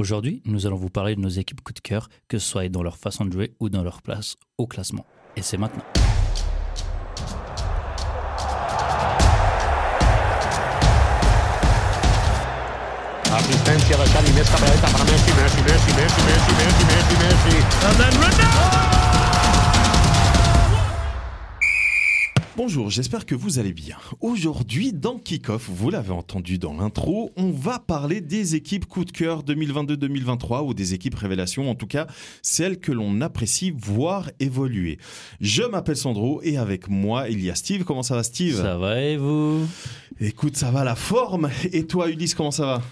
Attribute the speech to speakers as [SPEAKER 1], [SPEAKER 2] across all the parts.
[SPEAKER 1] Aujourd'hui, nous allons vous parler de nos équipes coup de cœur, que ce soit dans leur façon de jouer ou dans leur place au classement. Et c'est maintenant.
[SPEAKER 2] Asistencia de Xavi, més cap a la dreta per Messi, Messi, Messi, Messi, Messi, Messi, Messi, Messi. And then Ronaldo!
[SPEAKER 3] Bonjour, j'espère que vous allez bien. Aujourd'hui, dans Kickoff, vous l'avez entendu dans l'intro, on va parler des équipes coup de cœur 2022-2023 ou des équipes révélations, en tout cas celles que l'on apprécie voir évoluer. Je m'appelle Sandro et avec moi, il y a Steve. Comment ça va, Steve?
[SPEAKER 1] Ça va et vous?
[SPEAKER 3] Écoute, ça va la forme. Et toi, Ulysse, comment ça va?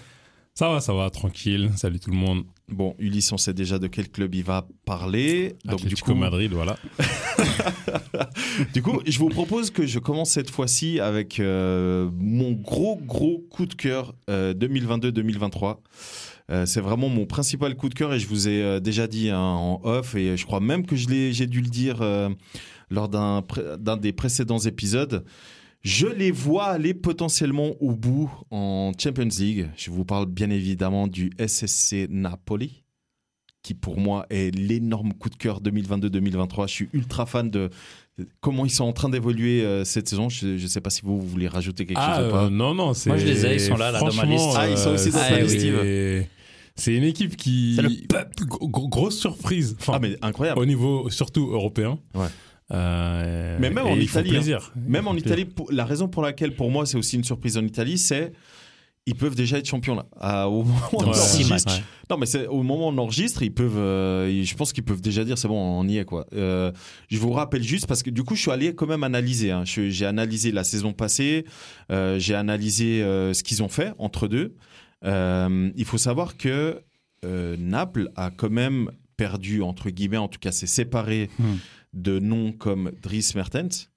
[SPEAKER 4] Ça va, ça va, tranquille. Salut tout le monde.
[SPEAKER 3] Bon, Ulysse, on sait déjà de quel club il va parler.
[SPEAKER 4] Donc, du coup, Madrid, voilà.
[SPEAKER 3] du coup, je vous propose que je commence cette fois-ci avec euh, mon gros, gros coup de cœur 2022-2023. Euh, c'est vraiment mon principal coup de cœur et je vous ai euh, déjà dit hein, en off et je crois même que j'ai dû le dire lors d'un des précédents épisodes. Je les vois aller potentiellement au bout en Champions League. Je vous parle bien évidemment du SSC Napoli, qui pour moi est l'énorme coup de cœur 2022-2023. Je suis ultra fan de comment ils sont en train d'évoluer euh, cette saison? Je ne sais pas si vous, voulez rajouter quelque
[SPEAKER 4] ah,
[SPEAKER 3] chose ou pas.
[SPEAKER 4] Euh, non, non, c'est.
[SPEAKER 1] Moi je les ai, ils sont là, là dans ma liste.
[SPEAKER 3] Ah, ils sont aussi dans
[SPEAKER 1] euh,
[SPEAKER 3] liste,
[SPEAKER 1] oui.
[SPEAKER 4] C'est une équipe qui.
[SPEAKER 1] Le
[SPEAKER 4] Grosse surprise. Enfin,
[SPEAKER 3] ah, mais incroyable.
[SPEAKER 4] Au niveau surtout européen.
[SPEAKER 3] Ouais.
[SPEAKER 4] Euh,
[SPEAKER 3] mais même en Italie, hein.
[SPEAKER 4] plaisir.
[SPEAKER 3] même en Italie, la raison pour laquelle pour moi c'est aussi une surprise en Italie, c'est ils peuvent déjà être champions là. À- au moment où on enregistre,
[SPEAKER 1] matchs, ouais.
[SPEAKER 3] Non, mais c'est au moment où on enregistre, ils peuvent. euh, je pense qu'ils peuvent déjà dire c'est bon, on y est quoi. Euh, je vous rappelle juste parce que du coup, je suis allé quand même analyser. hein. J'ai analysé la saison passée, euh, j'ai analysé euh, ce qu'ils ont fait entre deux. Euh, il faut savoir que euh, Naples a quand même perdu entre guillemets, en tout cas, s'est séparé
[SPEAKER 1] Hmm.
[SPEAKER 3] de noms comme Dries Mertens,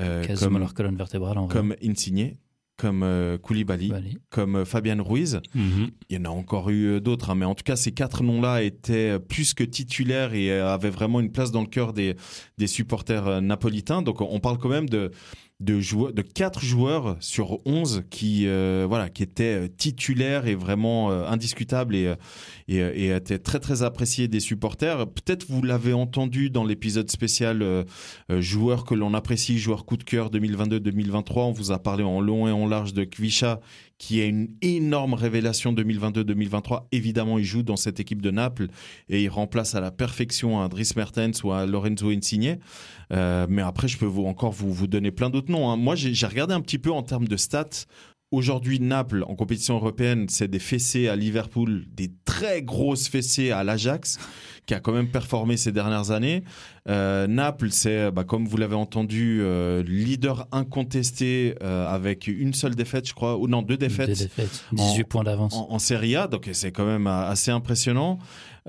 [SPEAKER 3] euh,
[SPEAKER 1] Quasiment
[SPEAKER 3] comme,
[SPEAKER 1] leur colonne vertébrale en vrai.
[SPEAKER 3] comme Insigne, comme euh, Koulibaly, comme euh, Fabian Ruiz.
[SPEAKER 4] Mhm.
[SPEAKER 3] Il y en a encore eu euh, d'autres, hein, mais en tout cas, ces quatre noms-là étaient plus que titulaires et euh, avaient vraiment une place dans le cœur des, des supporters euh, napolitains. Donc, on parle quand même de, de, joueurs, de quatre joueurs sur 11 qui, euh, voilà, qui étaient euh, titulaires et vraiment euh, indiscutables et, euh, et, étaient très, très appréciés des supporters. Peut-être vous l'avez entendu dans l'épisode spécial euh, joueurs que l'on apprécie, joueurs coup de cœur 2022-2023. On vous a parlé en long et en large de Kvisha qui est une énorme révélation 2022-2023. Évidemment, il joue dans cette équipe de Naples et il remplace à la perfection un Dries Mertens ou un Lorenzo Insigne. Euh, mais après, je peux vous, encore vous, vous donner plein d'autres noms. hein. Moi, j'ai j'ai regardé un petit peu en termes de stats. Aujourd'hui, Naples, en compétition européenne, c'est des fessées à Liverpool, des très grosses fessées à l'Ajax, qui a quand même performé ces dernières années. Euh, Naples, c'est, bah, comme vous l'avez entendu, euh, leader incontesté euh, avec une seule défaite, je crois, ou non, deux défaites
[SPEAKER 1] Deux défaites. 18
[SPEAKER 3] En-
[SPEAKER 1] points d'avance.
[SPEAKER 3] en, en Serie A, donc c'est quand même assez impressionnant.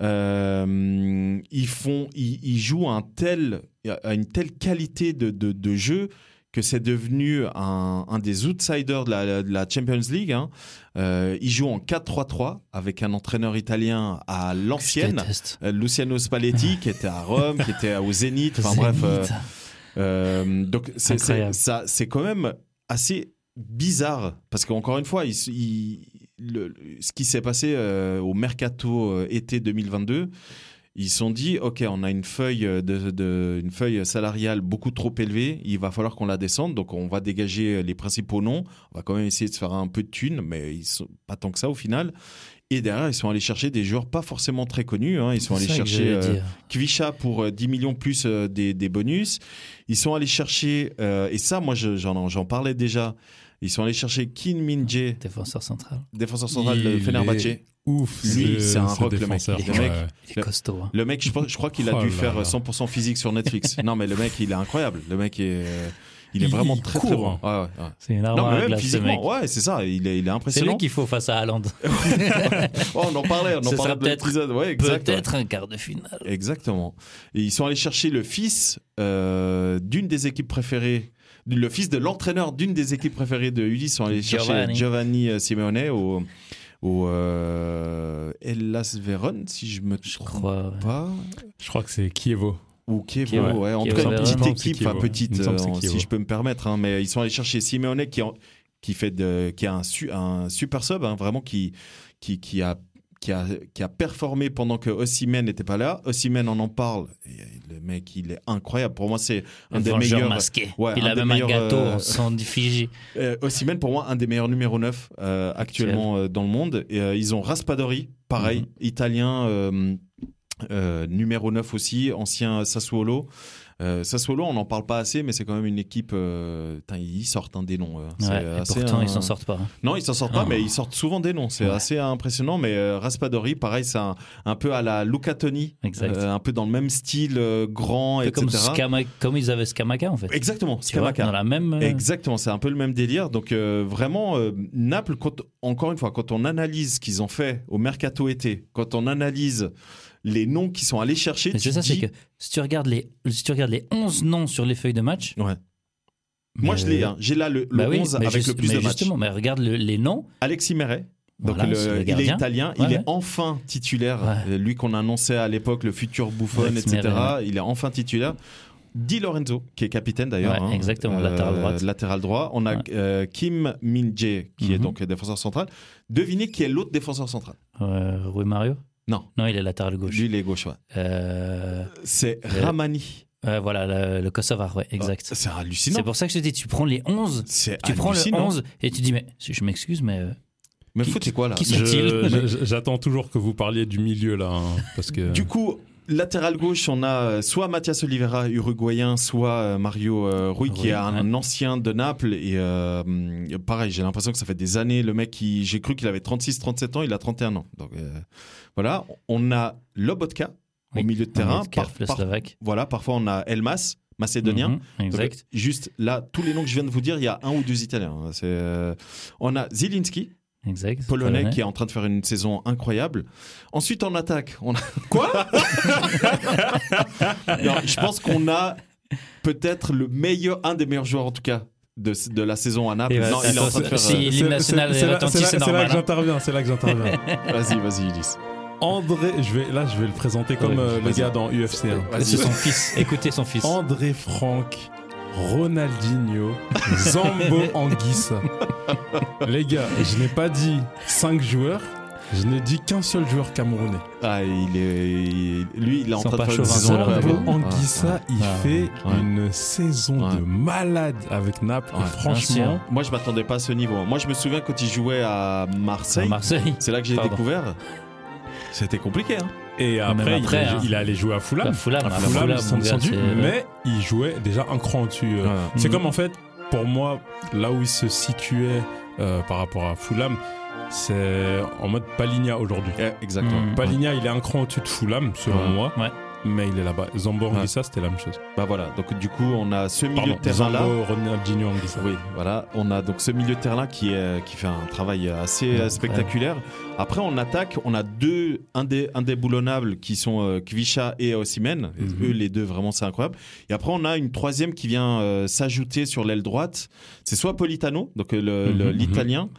[SPEAKER 3] Ils font, ils, ils jouent un tel, à une telle qualité de, de, de jeu que c'est devenu un, un des outsiders de la, de la Champions League. Hein. Euh, ils jouent en 4-3-3 avec un entraîneur italien à l'ancienne, euh, Luciano Spalletti, qui était à Rome, qui était au Zénith. Enfin bref, euh, euh, donc c'est ça, c'est quand même assez bizarre parce qu'encore une fois, il, il- le- ce qui s'est passé au mercato été 2022, ils se sont dit ok, on a une feuille de, de- une feuille salariale beaucoup trop élevée, il va falloir qu'on la descende, donc on va dégager les principaux noms, on va quand même essayer de se faire un peu de thunes, mais ils sont pas tant que ça au final. Et derrière, ils sont allés chercher des joueurs pas forcément très connus. hein. Ils sont allés chercher euh. Kvisha pour euh, 10 millions plus euh, des, des bonus. Ils sont allés chercher, euh, et ça, moi, je- j'en parlais déjà. Ils sont allés chercher Kim Min-jae,
[SPEAKER 1] Défenseur central.
[SPEAKER 3] défenseur central de
[SPEAKER 4] est Ouf,
[SPEAKER 3] Lui,
[SPEAKER 4] ce-
[SPEAKER 3] c'est un
[SPEAKER 4] ce
[SPEAKER 3] rock, le mec. Le mec,
[SPEAKER 4] Ouais.
[SPEAKER 1] Il est
[SPEAKER 3] Le-
[SPEAKER 1] costaud. hein.
[SPEAKER 3] Le mec, je, crois qu'il a
[SPEAKER 4] Oh
[SPEAKER 3] dû
[SPEAKER 4] là
[SPEAKER 3] faire
[SPEAKER 4] là.
[SPEAKER 3] 100% physique sur Netflix. non, mais le mec, il est incroyable. Le mec est, il est
[SPEAKER 4] Il-
[SPEAKER 3] vraiment
[SPEAKER 4] il
[SPEAKER 3] très très bon.
[SPEAKER 4] court,
[SPEAKER 3] Ouais, ouais, ouais.
[SPEAKER 1] C'est une
[SPEAKER 3] Non,
[SPEAKER 1] armoire
[SPEAKER 3] mais même
[SPEAKER 1] glace, ce mec.
[SPEAKER 3] physiquement, ouais, c'est ça. Il est, il est
[SPEAKER 1] C'est
[SPEAKER 3] impressionnant.
[SPEAKER 1] lui qu'il faut face à Haaland.
[SPEAKER 3] Oh, on en parlait, on en parlait de
[SPEAKER 1] peut-être-
[SPEAKER 3] l'épisode. Ouais.
[SPEAKER 1] Peut-être un quart de finale.
[SPEAKER 3] Exactement. Et ils sont allés chercher le fils euh, d'une des équipes préférées, le fils de l'entraîneur d'une des équipes préférées de Ulysse. Ils sont allés chercher
[SPEAKER 1] Giovanni.
[SPEAKER 3] Euh, Simeone au, au euh, Hellas si je me
[SPEAKER 1] Je
[SPEAKER 3] trompe
[SPEAKER 1] crois. ouais.
[SPEAKER 4] Je crois que c'est Kievo.
[SPEAKER 3] Ou Kievo,
[SPEAKER 1] Kievo,
[SPEAKER 3] ouais. En
[SPEAKER 1] Kievo
[SPEAKER 3] tout cas, une petite équipe, enfin petite, euh, si je peux me permettre. hein, mais ils sont allés chercher Simeone qui, en- qui fait de, qui a un, su- un super sub, hein, vraiment qui, qui, qui a qui a, qui a performé pendant que Osimhen n'était pas là. Osimhen, on en parle. Et le mec, il est incroyable. Pour moi, c'est un des meilleurs.
[SPEAKER 1] masqué.
[SPEAKER 3] Ouais,
[SPEAKER 1] il
[SPEAKER 3] un
[SPEAKER 1] a même un gâteau
[SPEAKER 3] euh,
[SPEAKER 1] sang d'effigie.
[SPEAKER 3] Euh, Osimhen, pour moi, un des meilleurs numéro 9 euh, actuellement euh, dans le monde. Et, euh, ils ont Raspadori, pareil,
[SPEAKER 1] Mhm.
[SPEAKER 3] italien, euh, euh, numéro 9 aussi, ancien Sassuolo. Euh, Sassuolo, on n'en parle pas assez, mais c'est quand même une équipe. euh, ils sortent un des noms. euh,
[SPEAKER 1] Ouais,
[SPEAKER 3] assez
[SPEAKER 1] pourtant,
[SPEAKER 3] un-
[SPEAKER 1] ils s'en sortent pas. hein.
[SPEAKER 3] Non, ils s'en sortent pas,
[SPEAKER 1] Ah.
[SPEAKER 3] mais ils sortent souvent des noms. C'est
[SPEAKER 1] Ouais.
[SPEAKER 3] assez impressionnant. Mais euh, Raspadori, pareil, c'est un, un peu à la Luca Toni,
[SPEAKER 1] Exact.
[SPEAKER 3] un peu dans le même style, grand,
[SPEAKER 1] Un peu comme,
[SPEAKER 3] etc.
[SPEAKER 1] Scama- comme ils avaient Scamaca, en fait.
[SPEAKER 3] Exactement,
[SPEAKER 1] vois,
[SPEAKER 3] Scamaca.
[SPEAKER 1] Dans la même.
[SPEAKER 3] Exactement, c'est un peu le même délire. Donc vraiment, Naples, quand- encore une fois, quand on analyse ce qu'ils ont fait au mercato été, quand on analyse les noms qu'ils sont allés chercher,
[SPEAKER 1] Mais c'est ça, c'est que si tu, regardes les, si tu regardes les 11 noms sur les feuilles de match.
[SPEAKER 3] Ouais. Moi, je l'ai. hein. J'ai là le, le
[SPEAKER 1] Bah oui,
[SPEAKER 3] 11
[SPEAKER 1] mais
[SPEAKER 3] avec
[SPEAKER 1] juste-
[SPEAKER 3] le plus de matchs.
[SPEAKER 1] Justement, mais regarde le- les noms.
[SPEAKER 3] Alexis Meret. Donc
[SPEAKER 1] Voilà,
[SPEAKER 3] le- il est italien,
[SPEAKER 1] Ouais,
[SPEAKER 3] il est enfin titulaire.
[SPEAKER 1] Ouais.
[SPEAKER 3] Euh, Lui qu'on annonçait à l'époque, le futur Buffon,
[SPEAKER 1] Alex
[SPEAKER 3] etc.
[SPEAKER 1] Meret,
[SPEAKER 3] Il est enfin titulaire. Di Lorenzo, qui est capitaine d'ailleurs. Hein.
[SPEAKER 1] exactement, latéral droite.
[SPEAKER 3] Latéral droit. On a euh, Kim Min-jae, qui est
[SPEAKER 1] Mhm.
[SPEAKER 3] donc défenseur central. Devinez qui est l'autre défenseur central?
[SPEAKER 1] Euh, Rui Mario?
[SPEAKER 3] Non,
[SPEAKER 1] Non, il est latéral gauche.
[SPEAKER 3] lui il est gauche. ouais.
[SPEAKER 1] Euh,
[SPEAKER 3] C'est
[SPEAKER 1] Euh,
[SPEAKER 3] Ramani.
[SPEAKER 1] euh, voilà, le, le Kosovar, ouais, exact.
[SPEAKER 3] C'est hallucinant.
[SPEAKER 1] c'est pour ça que je te dis, tu prends les 11,
[SPEAKER 3] C'est
[SPEAKER 1] tu prends le
[SPEAKER 3] hallucinant.
[SPEAKER 1] 11 et tu dis, mais je m'excuse, mais. euh,
[SPEAKER 3] Mais
[SPEAKER 1] Qui-
[SPEAKER 3] foot, c'est quoi là
[SPEAKER 4] J'attends toujours que vous parliez du milieu là, hein, parce que.
[SPEAKER 3] Du coup, latéral gauche, on a euh, soit Mathias Oliveira, uruguayen, soit euh, Mario euh, Rui, qui est un,
[SPEAKER 1] ouais.
[SPEAKER 3] ancien de Naples. Et euh, pareil, j'ai l'impression que ça fait des années. Le mec, qui- j'ai cru qu'il avait 36-37 ans, il a 31 ans. Donc euh, voilà, on a Lobotka au milieu de terrain. Voilà, parfois on a Elmas, macédonien.
[SPEAKER 1] Mhm, exact.
[SPEAKER 3] juste là, tous les noms que je viens de vous dire, il y a un ou deux Italiens. on a Zielinski,
[SPEAKER 1] exact.
[SPEAKER 3] polonais, qui est en train de faire une saison incroyable. Ensuite, en attaque, on a quoi? Non, Je pense qu'on a peut-être le meilleur, un des meilleurs joueurs en tout cas de, de la saison à Naples.
[SPEAKER 1] Bah,
[SPEAKER 3] non, il est en train de faire.
[SPEAKER 1] si-
[SPEAKER 3] euh,
[SPEAKER 1] l'hymne national
[SPEAKER 4] c'est
[SPEAKER 1] est
[SPEAKER 4] là- c'est
[SPEAKER 1] c'est normal,
[SPEAKER 4] que
[SPEAKER 1] hein.
[SPEAKER 4] j'interviens, c'est là que j'interviens.
[SPEAKER 3] Vas-y, vas-y, Ulysse.
[SPEAKER 4] André, je vais, là je vais le présenter comme
[SPEAKER 3] Ouais,
[SPEAKER 4] euh, le gars dans UFC. hein.
[SPEAKER 3] Vas-y.
[SPEAKER 1] C'est son fils. Écoutez son fils.
[SPEAKER 4] André Franck, Ronaldinho, Zambo Anguissa. Les gars, je n'ai pas dit 5 joueurs, je n'ai dit qu'un seul joueur camerounais.
[SPEAKER 3] Ah, il est, lui, il est en train de faire une saison.
[SPEAKER 4] Zambo Anguissa, il
[SPEAKER 1] Ah,
[SPEAKER 4] fait
[SPEAKER 3] ouais.
[SPEAKER 4] une saison
[SPEAKER 3] Ouais.
[SPEAKER 4] de malade avec Naples.
[SPEAKER 3] Ouais,
[SPEAKER 4] et franchement,
[SPEAKER 3] Moi, je m'attendais pas à ce niveau. Moi, je me souviens quand il jouait à Marseille.
[SPEAKER 1] À Marseille.
[SPEAKER 3] C'est là que j'ai découvert. C'était compliqué. Hein.
[SPEAKER 4] Et après,
[SPEAKER 1] après,
[SPEAKER 4] il,
[SPEAKER 1] hein.
[SPEAKER 4] il allait jouer à Fulham.
[SPEAKER 1] À Fulham,
[SPEAKER 4] À
[SPEAKER 1] à
[SPEAKER 4] Fulham,
[SPEAKER 1] Fulham, gars,
[SPEAKER 4] mais il jouait déjà un cran au-dessus. euh.
[SPEAKER 3] Ouais.
[SPEAKER 4] C'est
[SPEAKER 1] Mhm.
[SPEAKER 4] comme en fait, pour moi, là où il se situait euh, par rapport à Fulham, c'est en mode Paligna aujourd'hui.
[SPEAKER 3] Exactement.
[SPEAKER 1] Mm.
[SPEAKER 4] Paligna, il est un cran au-dessus de Fulham, selon
[SPEAKER 3] Ouais.
[SPEAKER 4] moi,
[SPEAKER 1] Ouais.
[SPEAKER 4] Mais il est là-bas. Zambo. Anguissa, c'était la même chose.
[SPEAKER 3] Bah voilà. Donc du coup, on a ce milieu
[SPEAKER 4] Pardon,
[SPEAKER 3] de terrain là.
[SPEAKER 4] Zambo Ronaldinho Anguissa.
[SPEAKER 3] Oui, voilà. On a donc ce milieu de terrain là qui qui fait un travail assez
[SPEAKER 1] Ouais,
[SPEAKER 3] euh, spectaculaire. Après, en attaque, on a deux indé, indéboulonnables qui sont euh, Kvisha et Osimhen. Et
[SPEAKER 1] Mhm.
[SPEAKER 3] Eux, les deux, vraiment, c'est incroyable. Et après, on a une troisième qui vient euh, s'ajouter sur l'aile droite. C'est soit Politano, donc euh, le- le-
[SPEAKER 4] Mhm,
[SPEAKER 3] l'italien,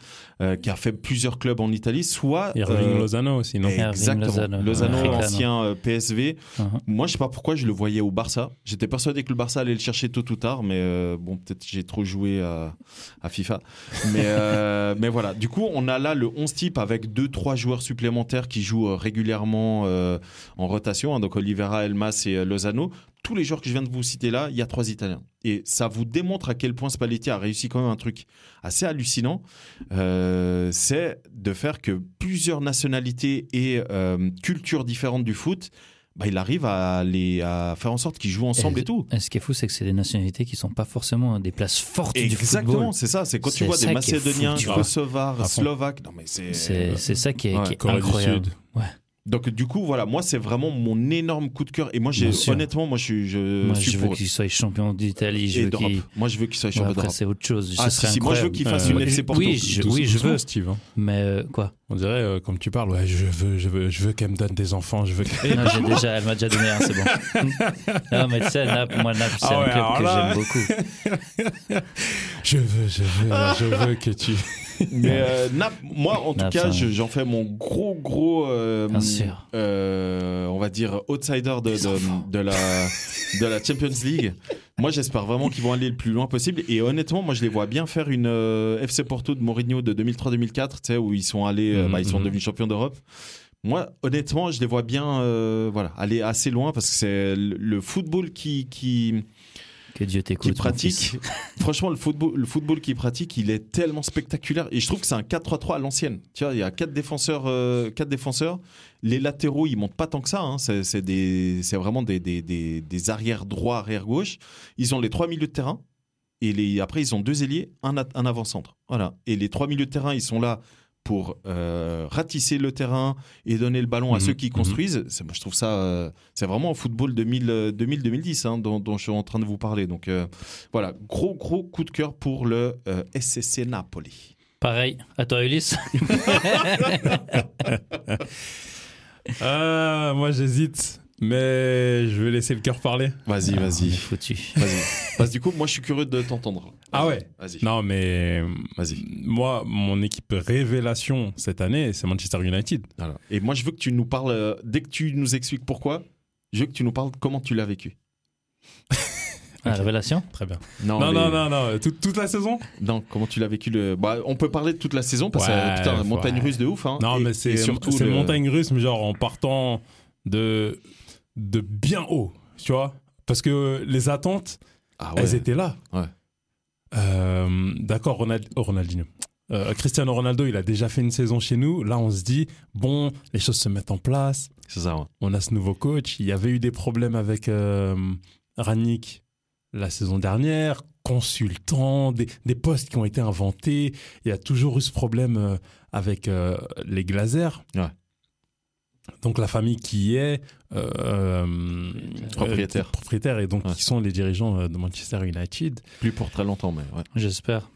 [SPEAKER 3] euh, qui a fait plusieurs clubs en Italie, soit
[SPEAKER 4] Irving
[SPEAKER 3] euh,
[SPEAKER 4] Lozano aussi, non
[SPEAKER 3] Exactement.
[SPEAKER 1] Lozano,
[SPEAKER 3] Lozano, ancien euh, PSV.
[SPEAKER 1] Mhm.
[SPEAKER 3] Moi, je sais pas pourquoi je le voyais au Barça. J'étais persuadé que le Barça allait le chercher tôt ou tard, mais euh, bon, peut-être j'ai trop joué à, à FIFA. Mais, euh, mais voilà. Du coup, on a là le 11 type avec deux, trois joueurs supplémentaires qui jouent euh, régulièrement euh, en rotation. hein. donc Olivera, Elmas et euh, Lozano. Tous les joueurs que je viens de vous citer là, il y a trois Italiens. Et ça vous démontre à quel point Spalletti a réussi quand même un truc assez hallucinant. Euh, c'est de faire que plusieurs nationalités et euh, cultures différentes du foot bah, il arrive à, les, à faire en sorte qu'ils jouent ensemble et, tout.
[SPEAKER 1] Et ce qui est fou, c'est que c'est des nationalités qui sont pas forcément des places fortes du
[SPEAKER 3] Exactement,
[SPEAKER 1] football.
[SPEAKER 3] c'est ça. C'est quand tu vois des Macédoniens. Kosovars. Slovaques. Non, mais c'est.
[SPEAKER 1] C'est c'est ça qui est,
[SPEAKER 3] Ouais,
[SPEAKER 1] qui est
[SPEAKER 4] Corée du
[SPEAKER 1] incroyable.
[SPEAKER 4] Sud.
[SPEAKER 3] Donc, du coup, voilà, moi, c'est vraiment mon énorme coup de cœur. Et moi, j'ai honnêtement, moi, je, suis- je
[SPEAKER 1] Moi,
[SPEAKER 3] suis
[SPEAKER 1] je veux qu'il soit champion d'Italie. Je
[SPEAKER 3] Et
[SPEAKER 1] veux.
[SPEAKER 3] Moi, je veux qu'il soit
[SPEAKER 1] Ouais,
[SPEAKER 3] champion
[SPEAKER 1] après,
[SPEAKER 3] d'Europe.
[SPEAKER 1] c'est autre chose.
[SPEAKER 3] Ah, si, si, moi, je veux qu'il fasse
[SPEAKER 4] Euh,
[SPEAKER 3] une FC Porto.
[SPEAKER 1] oui, je- oui, je veux.
[SPEAKER 4] Steve. hein.
[SPEAKER 1] Mais euh, quoi?
[SPEAKER 4] On dirait, euh, comme tu parles, ouais, je veux, je veux, je veux qu'elle me donne des enfants, je veux
[SPEAKER 1] Non, déjà, elle m'a déjà donné un, c'est bon. non, mais tu sais, Naples, moi, Naples, c'est
[SPEAKER 4] Ah ouais,
[SPEAKER 1] un club que j'aime beaucoup.
[SPEAKER 4] Je veux, je veux, je veux que tu.
[SPEAKER 3] Mais euh, Naples, moi, en tout cas,
[SPEAKER 1] ça-
[SPEAKER 3] j'en fais mon gros, gros, euh, euh, on va dire, outsider de, de, de la, de la Champions League. Moi, j'espère vraiment qu'ils vont aller le plus loin possible. Et honnêtement, moi, je les vois bien faire une FC Porto de Mourinho de 2003-2004, tu sais, où ils sont allés,
[SPEAKER 4] Mhm,
[SPEAKER 3] bah, ils sont
[SPEAKER 4] mhm.
[SPEAKER 3] devenus champions d'Europe. Moi, honnêtement, je les vois bien voilà, aller assez loin parce que c'est le, le football qui, qui,
[SPEAKER 1] Que Dieu
[SPEAKER 3] qui
[SPEAKER 1] t'écoute. fils.
[SPEAKER 3] pratique. Franchement, le football, le football qu'il pratique, il est tellement spectaculaire. Et je trouve que c'est un 4-3-3 à l'ancienne. Tu vois, il y a quatre défenseurs, euh, quatre défenseurs. Les latéraux, ils montent pas tant que ça. hein. C'est, c'est des, c'est vraiment des, des, des, des arrières droits, arrière gauche. Ils ont les trois milieux de terrain. Et les, après, ils ont deux ailiers, un, un avant-centre. Voilà. Et les trois milieux de terrain, ils sont là pour euh, ratisser le terrain et donner le ballon à
[SPEAKER 4] Mhm,
[SPEAKER 3] ceux qui
[SPEAKER 4] mhm.
[SPEAKER 3] construisent. Moi, je trouve ça, euh, c'est vraiment un football 2000, euh, 2000-2010 hein, dont, dont je suis en train de vous parler. Donc euh, voilà, gros gros coup de cœur pour le euh, SCC Napoli.
[SPEAKER 1] Pareil, à toi Ulysse.
[SPEAKER 4] Ah, moi j'hésite, mais je vais laisser le cœur parler.
[SPEAKER 3] Vas-y,
[SPEAKER 1] Ah,
[SPEAKER 3] vas-y,
[SPEAKER 1] foutu.
[SPEAKER 3] vas-y. Parce que du coup, moi, je suis curieux de t'entendre.
[SPEAKER 4] Ah ouais
[SPEAKER 3] Vas-y.
[SPEAKER 4] Non, mais
[SPEAKER 3] Vas-y.
[SPEAKER 4] moi, mon équipe révélation cette année, c'est Manchester United.
[SPEAKER 3] Voilà. Et moi, je veux que tu nous parles, euh, dès que tu nous expliques pourquoi, je veux que tu nous parles comment tu l'as vécu.
[SPEAKER 1] Ah, révélation
[SPEAKER 4] Très bien.
[SPEAKER 3] Non,
[SPEAKER 4] Non,
[SPEAKER 3] mais-
[SPEAKER 4] non, non, non, toute, toute la saison?
[SPEAKER 3] Non, comment tu l'as vécu le... bah, On peut parler de toute la saison parce que
[SPEAKER 4] Ouais,
[SPEAKER 3] c'est putain, montagne
[SPEAKER 4] ouais.
[SPEAKER 3] russe de ouf. Hein.
[SPEAKER 4] Non,
[SPEAKER 3] Et-
[SPEAKER 4] mais
[SPEAKER 3] et
[SPEAKER 4] c'est
[SPEAKER 3] surtout
[SPEAKER 4] c'est
[SPEAKER 3] le-
[SPEAKER 4] montagne russe, mais genre en partant de, de bien haut, tu vois Parce que les attentes,
[SPEAKER 3] Ah ouais.
[SPEAKER 4] elles étaient là.
[SPEAKER 3] Ouais.
[SPEAKER 4] Euh, D'accord, Ronald- oh, Ronaldinho. Euh, Cristiano Ronaldo, il a déjà fait une saison chez nous. Là, on se dit, bon, les choses se mettent en place.
[SPEAKER 3] C'est ça. ouais.
[SPEAKER 4] On a ce nouveau coach. Il y avait eu des problèmes avec euh, Rannick la saison dernière, consultant, des, des postes qui ont été inventés. Il y a toujours eu ce problème euh, avec les Glazers.
[SPEAKER 3] Ouais.
[SPEAKER 4] Donc la famille qui y est euh, euh,
[SPEAKER 3] Propriétaire.
[SPEAKER 4] euh, propriétaire et donc
[SPEAKER 3] Ouais.
[SPEAKER 4] qui sont les dirigeants euh, de Manchester United.
[SPEAKER 3] Plus pour très longtemps, mais ouais.
[SPEAKER 1] J'espère.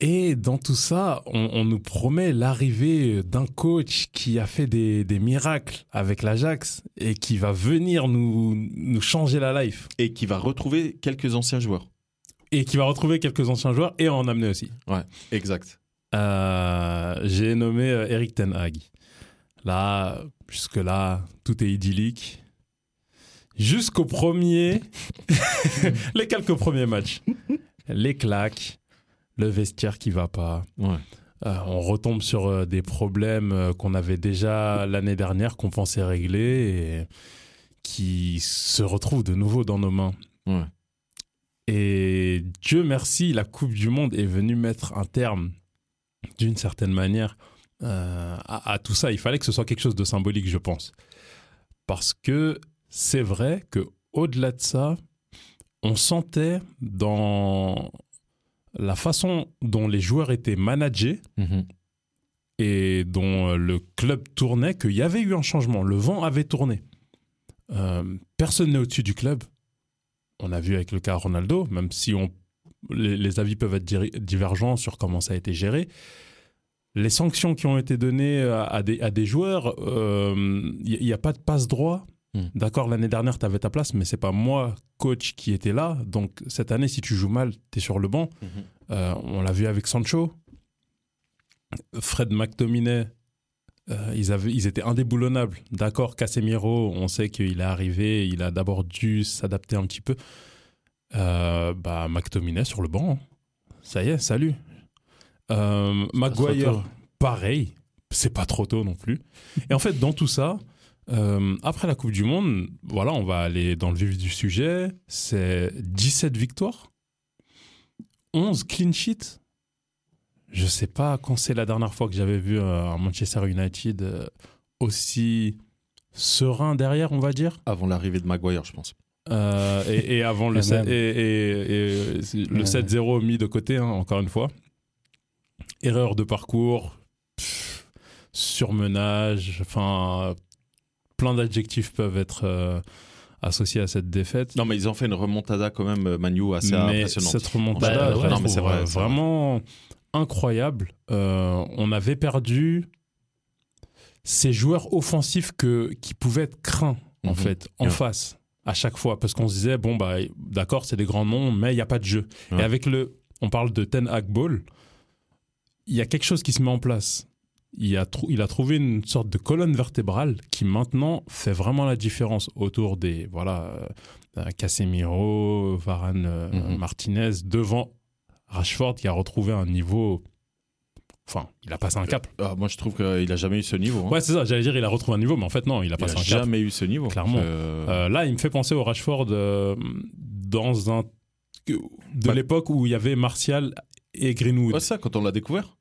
[SPEAKER 4] Et dans tout ça, on, on nous promet l'arrivée d'un coach qui a fait des, des miracles avec l'Ajax et qui va venir nous, nous changer la life.
[SPEAKER 3] Et qui va retrouver quelques anciens joueurs.
[SPEAKER 4] Et qui va retrouver quelques anciens joueurs et en emmener aussi.
[SPEAKER 3] Exact.
[SPEAKER 4] Euh, J'ai nommé Eric Ten Hag. Là, jusque-là, tout est idyllique. Jusqu'au premier, les quelques premiers matchs. Les claques, le vestiaire qui va pas.
[SPEAKER 3] Ouais.
[SPEAKER 4] Euh, on retombe sur euh, des problèmes euh, qu'on avait déjà l'année dernière, qu'on pensait régler et qui se retrouvent de nouveau dans nos mains.
[SPEAKER 3] Ouais.
[SPEAKER 4] Et Dieu merci, la Coupe du Monde est venue mettre un terme, d'une certaine manière, euh, à, à tout ça. Il fallait que ce soit quelque chose de symbolique, je pense. Parce que c'est vrai que au-delà de ça, on sentait dans la façon dont les joueurs étaient managés
[SPEAKER 3] Mhm.
[SPEAKER 4] et dont euh, le club tournait qu'il y avait eu un changement. Le vent avait tourné. Euh, personne n'est au-dessus du club. On a vu avec le cas Ronaldo, même si on, les, les avis peuvent être divergents sur comment ça a été géré. Les sanctions qui ont été données à, à des, à des joueurs, il n'y a, pas de passe droit.
[SPEAKER 3] Hmm.
[SPEAKER 4] D'accord, l'année dernière, tu avais ta place, mais c'est pas moi, coach, qui était là. Donc cette année, si tu joues mal, tu es sur le banc.
[SPEAKER 3] Mhm.
[SPEAKER 4] Euh, on l'a vu avec Sancho. Fred McTominay, euh, ils, avaient, ils étaient indéboulonnables. D'accord, Casemiro, on sait qu'il est arrivé, il a d'abord dû s'adapter un petit peu. Euh, bah, McTominay sur le banc. hein. Ça y est, salut. Euh, Maguire, pareil. C'est pas trop tôt non plus. Et en fait, dans tout ça, euh, après la Coupe du Monde, voilà, on va aller dans le vif du sujet. C'est 17 victoires, 11 clean sheets. Je sais pas quand c'est la dernière fois que j'avais vu euh, un Manchester United aussi serein derrière, on va dire.
[SPEAKER 3] Avant l'arrivée de Maguire, je pense.
[SPEAKER 4] Euh, et, et avant le,
[SPEAKER 1] Et
[SPEAKER 4] sept-
[SPEAKER 1] même.
[SPEAKER 4] et, et- et le
[SPEAKER 1] Ouais.
[SPEAKER 4] 7-0 mis de côté, hein, encore une fois. Erreur de parcours, pff, surmenage, enfin, plein d'adjectifs peuvent être euh, associés à cette défaite.
[SPEAKER 3] Non, mais ils ont fait une remontada quand même, euh, Manu, assez
[SPEAKER 4] mais
[SPEAKER 3] impressionnante.
[SPEAKER 4] cette remontada,
[SPEAKER 1] Bah, ouais.
[SPEAKER 3] Non, mais
[SPEAKER 4] trouve,
[SPEAKER 3] c'est vrai,
[SPEAKER 4] euh,
[SPEAKER 3] c'est vrai.
[SPEAKER 4] vraiment incroyable. Euh, on avait perdu ces joueurs offensifs que, qui pouvaient être craints, en
[SPEAKER 3] Mhm.
[SPEAKER 4] fait, en face, à chaque fois. Parce qu'on se disait, bon, bah, d'accord, c'est des grands noms, mais il n'y a pas de jeu. Et avec le. On parle de Ten Hag Ball, il y a quelque chose qui se met en place. Il a, trou- il a trouvé une sorte de colonne vertébrale qui maintenant fait vraiment la différence autour des voilà euh, Casemiro, Varane, euh,
[SPEAKER 3] Mhm.
[SPEAKER 4] Martinez devant Rashford qui a retrouvé un niveau Enfin, il a passé un cap.
[SPEAKER 3] Ah, moi, je trouve qu'il a jamais eu ce niveau. hein.
[SPEAKER 4] Ouais, c'est ça. J'allais dire, il a retrouvé un niveau, mais en fait, non, il a
[SPEAKER 3] il
[SPEAKER 4] passé
[SPEAKER 3] a
[SPEAKER 4] un cap.
[SPEAKER 3] jamais eu ce niveau.
[SPEAKER 4] Clairement.
[SPEAKER 3] Euh,
[SPEAKER 4] Euh, là, il me fait penser au Rashford euh, dans un de
[SPEAKER 3] Bah-
[SPEAKER 4] l'époque où il y avait Martial et Greenwood.
[SPEAKER 3] ouais, ça, quand on l'a découvert.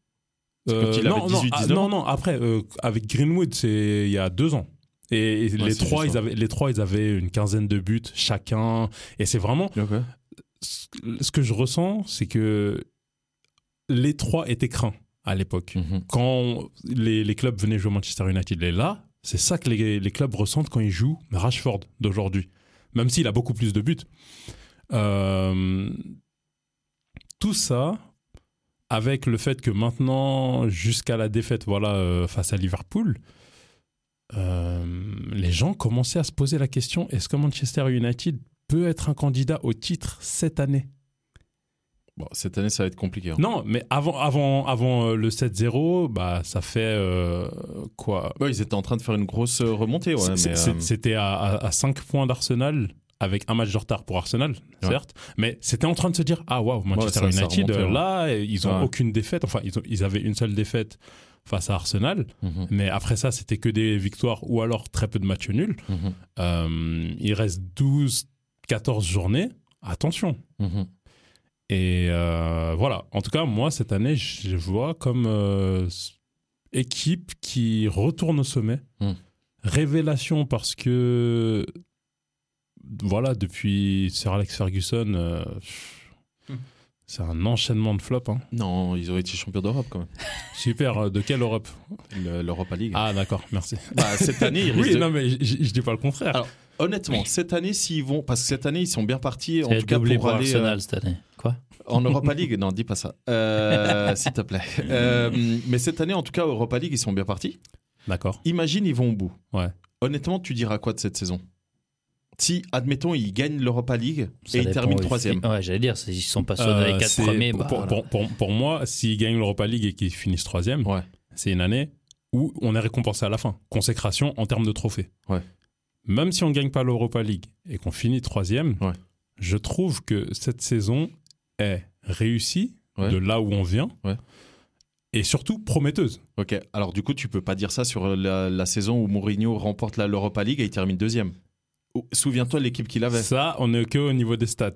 [SPEAKER 4] Euh,
[SPEAKER 3] quand il avait
[SPEAKER 4] non,
[SPEAKER 3] 18,
[SPEAKER 4] non, ah,
[SPEAKER 3] 19
[SPEAKER 4] non, non, après, euh, avec Greenwood, c'est il y a deux ans. Et,
[SPEAKER 3] Ouais,
[SPEAKER 4] les, trois, ils avaient, les trois, ils avaient une quinzaine de buts chacun. Et c'est vraiment. Ce ce que je ressens, c'est que les trois étaient craints à l'époque.
[SPEAKER 3] Mhm.
[SPEAKER 4] Quand les, les clubs venaient jouer Manchester United, et là, c'est ça que les, les clubs ressentent quand ils jouent Rashford d'aujourd'hui. Même s'il a beaucoup plus de buts. Euh, tout ça, avec le fait que maintenant, jusqu'à la défaite voilà, euh, face à Liverpool, euh, les gens commençaient à se poser la question est-ce que Manchester United peut être un candidat au titre cette année?
[SPEAKER 3] Bon, cette année, ça va être compliqué. hein.
[SPEAKER 4] Non, mais avant, avant, avant euh, le 7-0, bah, ça fait euh, quoi?
[SPEAKER 3] Ouais, ils étaient en train de faire une grosse remontée. Ouais, euh,
[SPEAKER 4] C'était à, 5 points d'Arsenal avec un match de retard pour Arsenal,
[SPEAKER 3] Ouais.
[SPEAKER 4] certes, mais c'était en train de se dire ah waouh Manchester
[SPEAKER 3] Ouais, ça-
[SPEAKER 4] United là ils ont
[SPEAKER 3] Ouais.
[SPEAKER 4] aucune défaite, enfin ils, ont- ils avaient une seule défaite face à Arsenal,
[SPEAKER 3] mhm,
[SPEAKER 4] mais après ça c'était que des victoires ou alors très peu de matchs nuls.
[SPEAKER 3] mhm,
[SPEAKER 4] Euh, il reste 12, 14 journées, attention.
[SPEAKER 3] mhm.
[SPEAKER 4] Et euh, voilà, en tout cas moi cette année je vois comme euh, équipe qui retourne au sommet. Révélation parce que voilà, depuis Sir Alex Ferguson, euh,
[SPEAKER 1] Hmm.
[SPEAKER 4] c'est un enchaînement de flops. hein.
[SPEAKER 3] Non, ils ont été champions d'Europe quand même.
[SPEAKER 4] Super, euh, de quelle Europe
[SPEAKER 3] Le- L'Europa League.
[SPEAKER 4] Ah d'accord, merci.
[SPEAKER 3] Bah, cette année, ils
[SPEAKER 4] Oui,
[SPEAKER 3] de-
[SPEAKER 4] non mais je dis pas le contraire.
[SPEAKER 3] Alors, Honnêtement, cette année, s'ils vont, parce que cette année, ils sont bien partis, en tout cas pour
[SPEAKER 1] pour
[SPEAKER 3] aller
[SPEAKER 1] Arsenal
[SPEAKER 3] euh,
[SPEAKER 1] cette année. Quoi?
[SPEAKER 3] en Europa League. Non, dis pas ça, Euh, s'il te plaît. Euh, mais cette année, en tout cas, Europa League, ils sont bien partis.
[SPEAKER 4] D'accord.
[SPEAKER 3] Imagine, ils vont au bout.
[SPEAKER 4] Ouais.
[SPEAKER 3] Honnêtement, tu diras quoi de cette saison? Si, admettons, ils gagnent l'Europa League
[SPEAKER 1] Ça
[SPEAKER 3] et ils terminent troisième.
[SPEAKER 1] Ouais, j'allais dire, c'est- ils sont pas sur
[SPEAKER 4] Euh,
[SPEAKER 1] les quatre premiers.
[SPEAKER 4] pour,
[SPEAKER 1] bah,
[SPEAKER 4] pour-
[SPEAKER 1] voilà.
[SPEAKER 4] pour- pour- pour moi, s'ils gagnent l'Europa League et qu'ils finissent troisième,
[SPEAKER 3] Ouais.
[SPEAKER 4] c'est une année où on est récompensé à la fin. Consécration en termes de trophées.
[SPEAKER 3] Ouais.
[SPEAKER 4] Même si on ne gagne pas l'Europa League et qu'on finit troisième,
[SPEAKER 3] Ouais.
[SPEAKER 4] je trouve que cette saison est réussie
[SPEAKER 3] Ouais.
[SPEAKER 4] de là où on vient
[SPEAKER 3] Ouais.
[SPEAKER 4] et surtout prometteuse.
[SPEAKER 3] Ok, alors du coup, tu peux pas dire ça sur la, la saison où Mourinho remporte la- l'Europa League et il termine deuxième. Ou- Souviens-toi de l'équipe qu'il avait.
[SPEAKER 4] Ça, on n'est que au niveau des stats.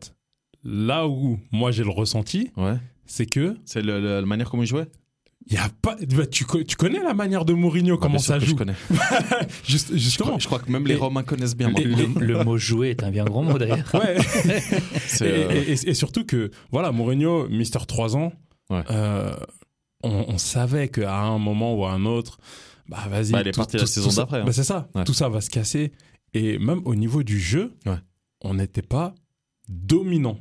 [SPEAKER 4] Là où moi j'ai le ressenti,
[SPEAKER 3] Ouais.
[SPEAKER 4] c'est que
[SPEAKER 3] C'est le- le- la manière comment il jouait?
[SPEAKER 4] Il y a pas. bah, tu, co- tu connais la manière de Mourinho,
[SPEAKER 3] Ouais,
[SPEAKER 4] comment ça
[SPEAKER 3] que je
[SPEAKER 4] joue?
[SPEAKER 3] connais.
[SPEAKER 4] Juste-
[SPEAKER 3] Je
[SPEAKER 4] Justement.
[SPEAKER 3] crois, je crois que même les
[SPEAKER 4] Et-
[SPEAKER 3] Romains connaissent bien.
[SPEAKER 1] Le,
[SPEAKER 3] maintenant.
[SPEAKER 1] le- le mot jouer est un bien grand mot d'ailleurs.
[SPEAKER 4] Ouais. Et,
[SPEAKER 3] euh,
[SPEAKER 4] et- et- et surtout que, voilà, Mourinho, Mister 3 ans,
[SPEAKER 3] Ouais.
[SPEAKER 4] euh, on, on savait qu'à un moment ou à un autre, bah vas-y.
[SPEAKER 3] Bah, il est parti la saison d'après, hein.
[SPEAKER 4] bah, c'est ça,
[SPEAKER 3] Ouais.
[SPEAKER 4] tout ça va se casser. Et même au niveau du jeu,
[SPEAKER 3] Ouais.
[SPEAKER 4] on n'était pas dominant.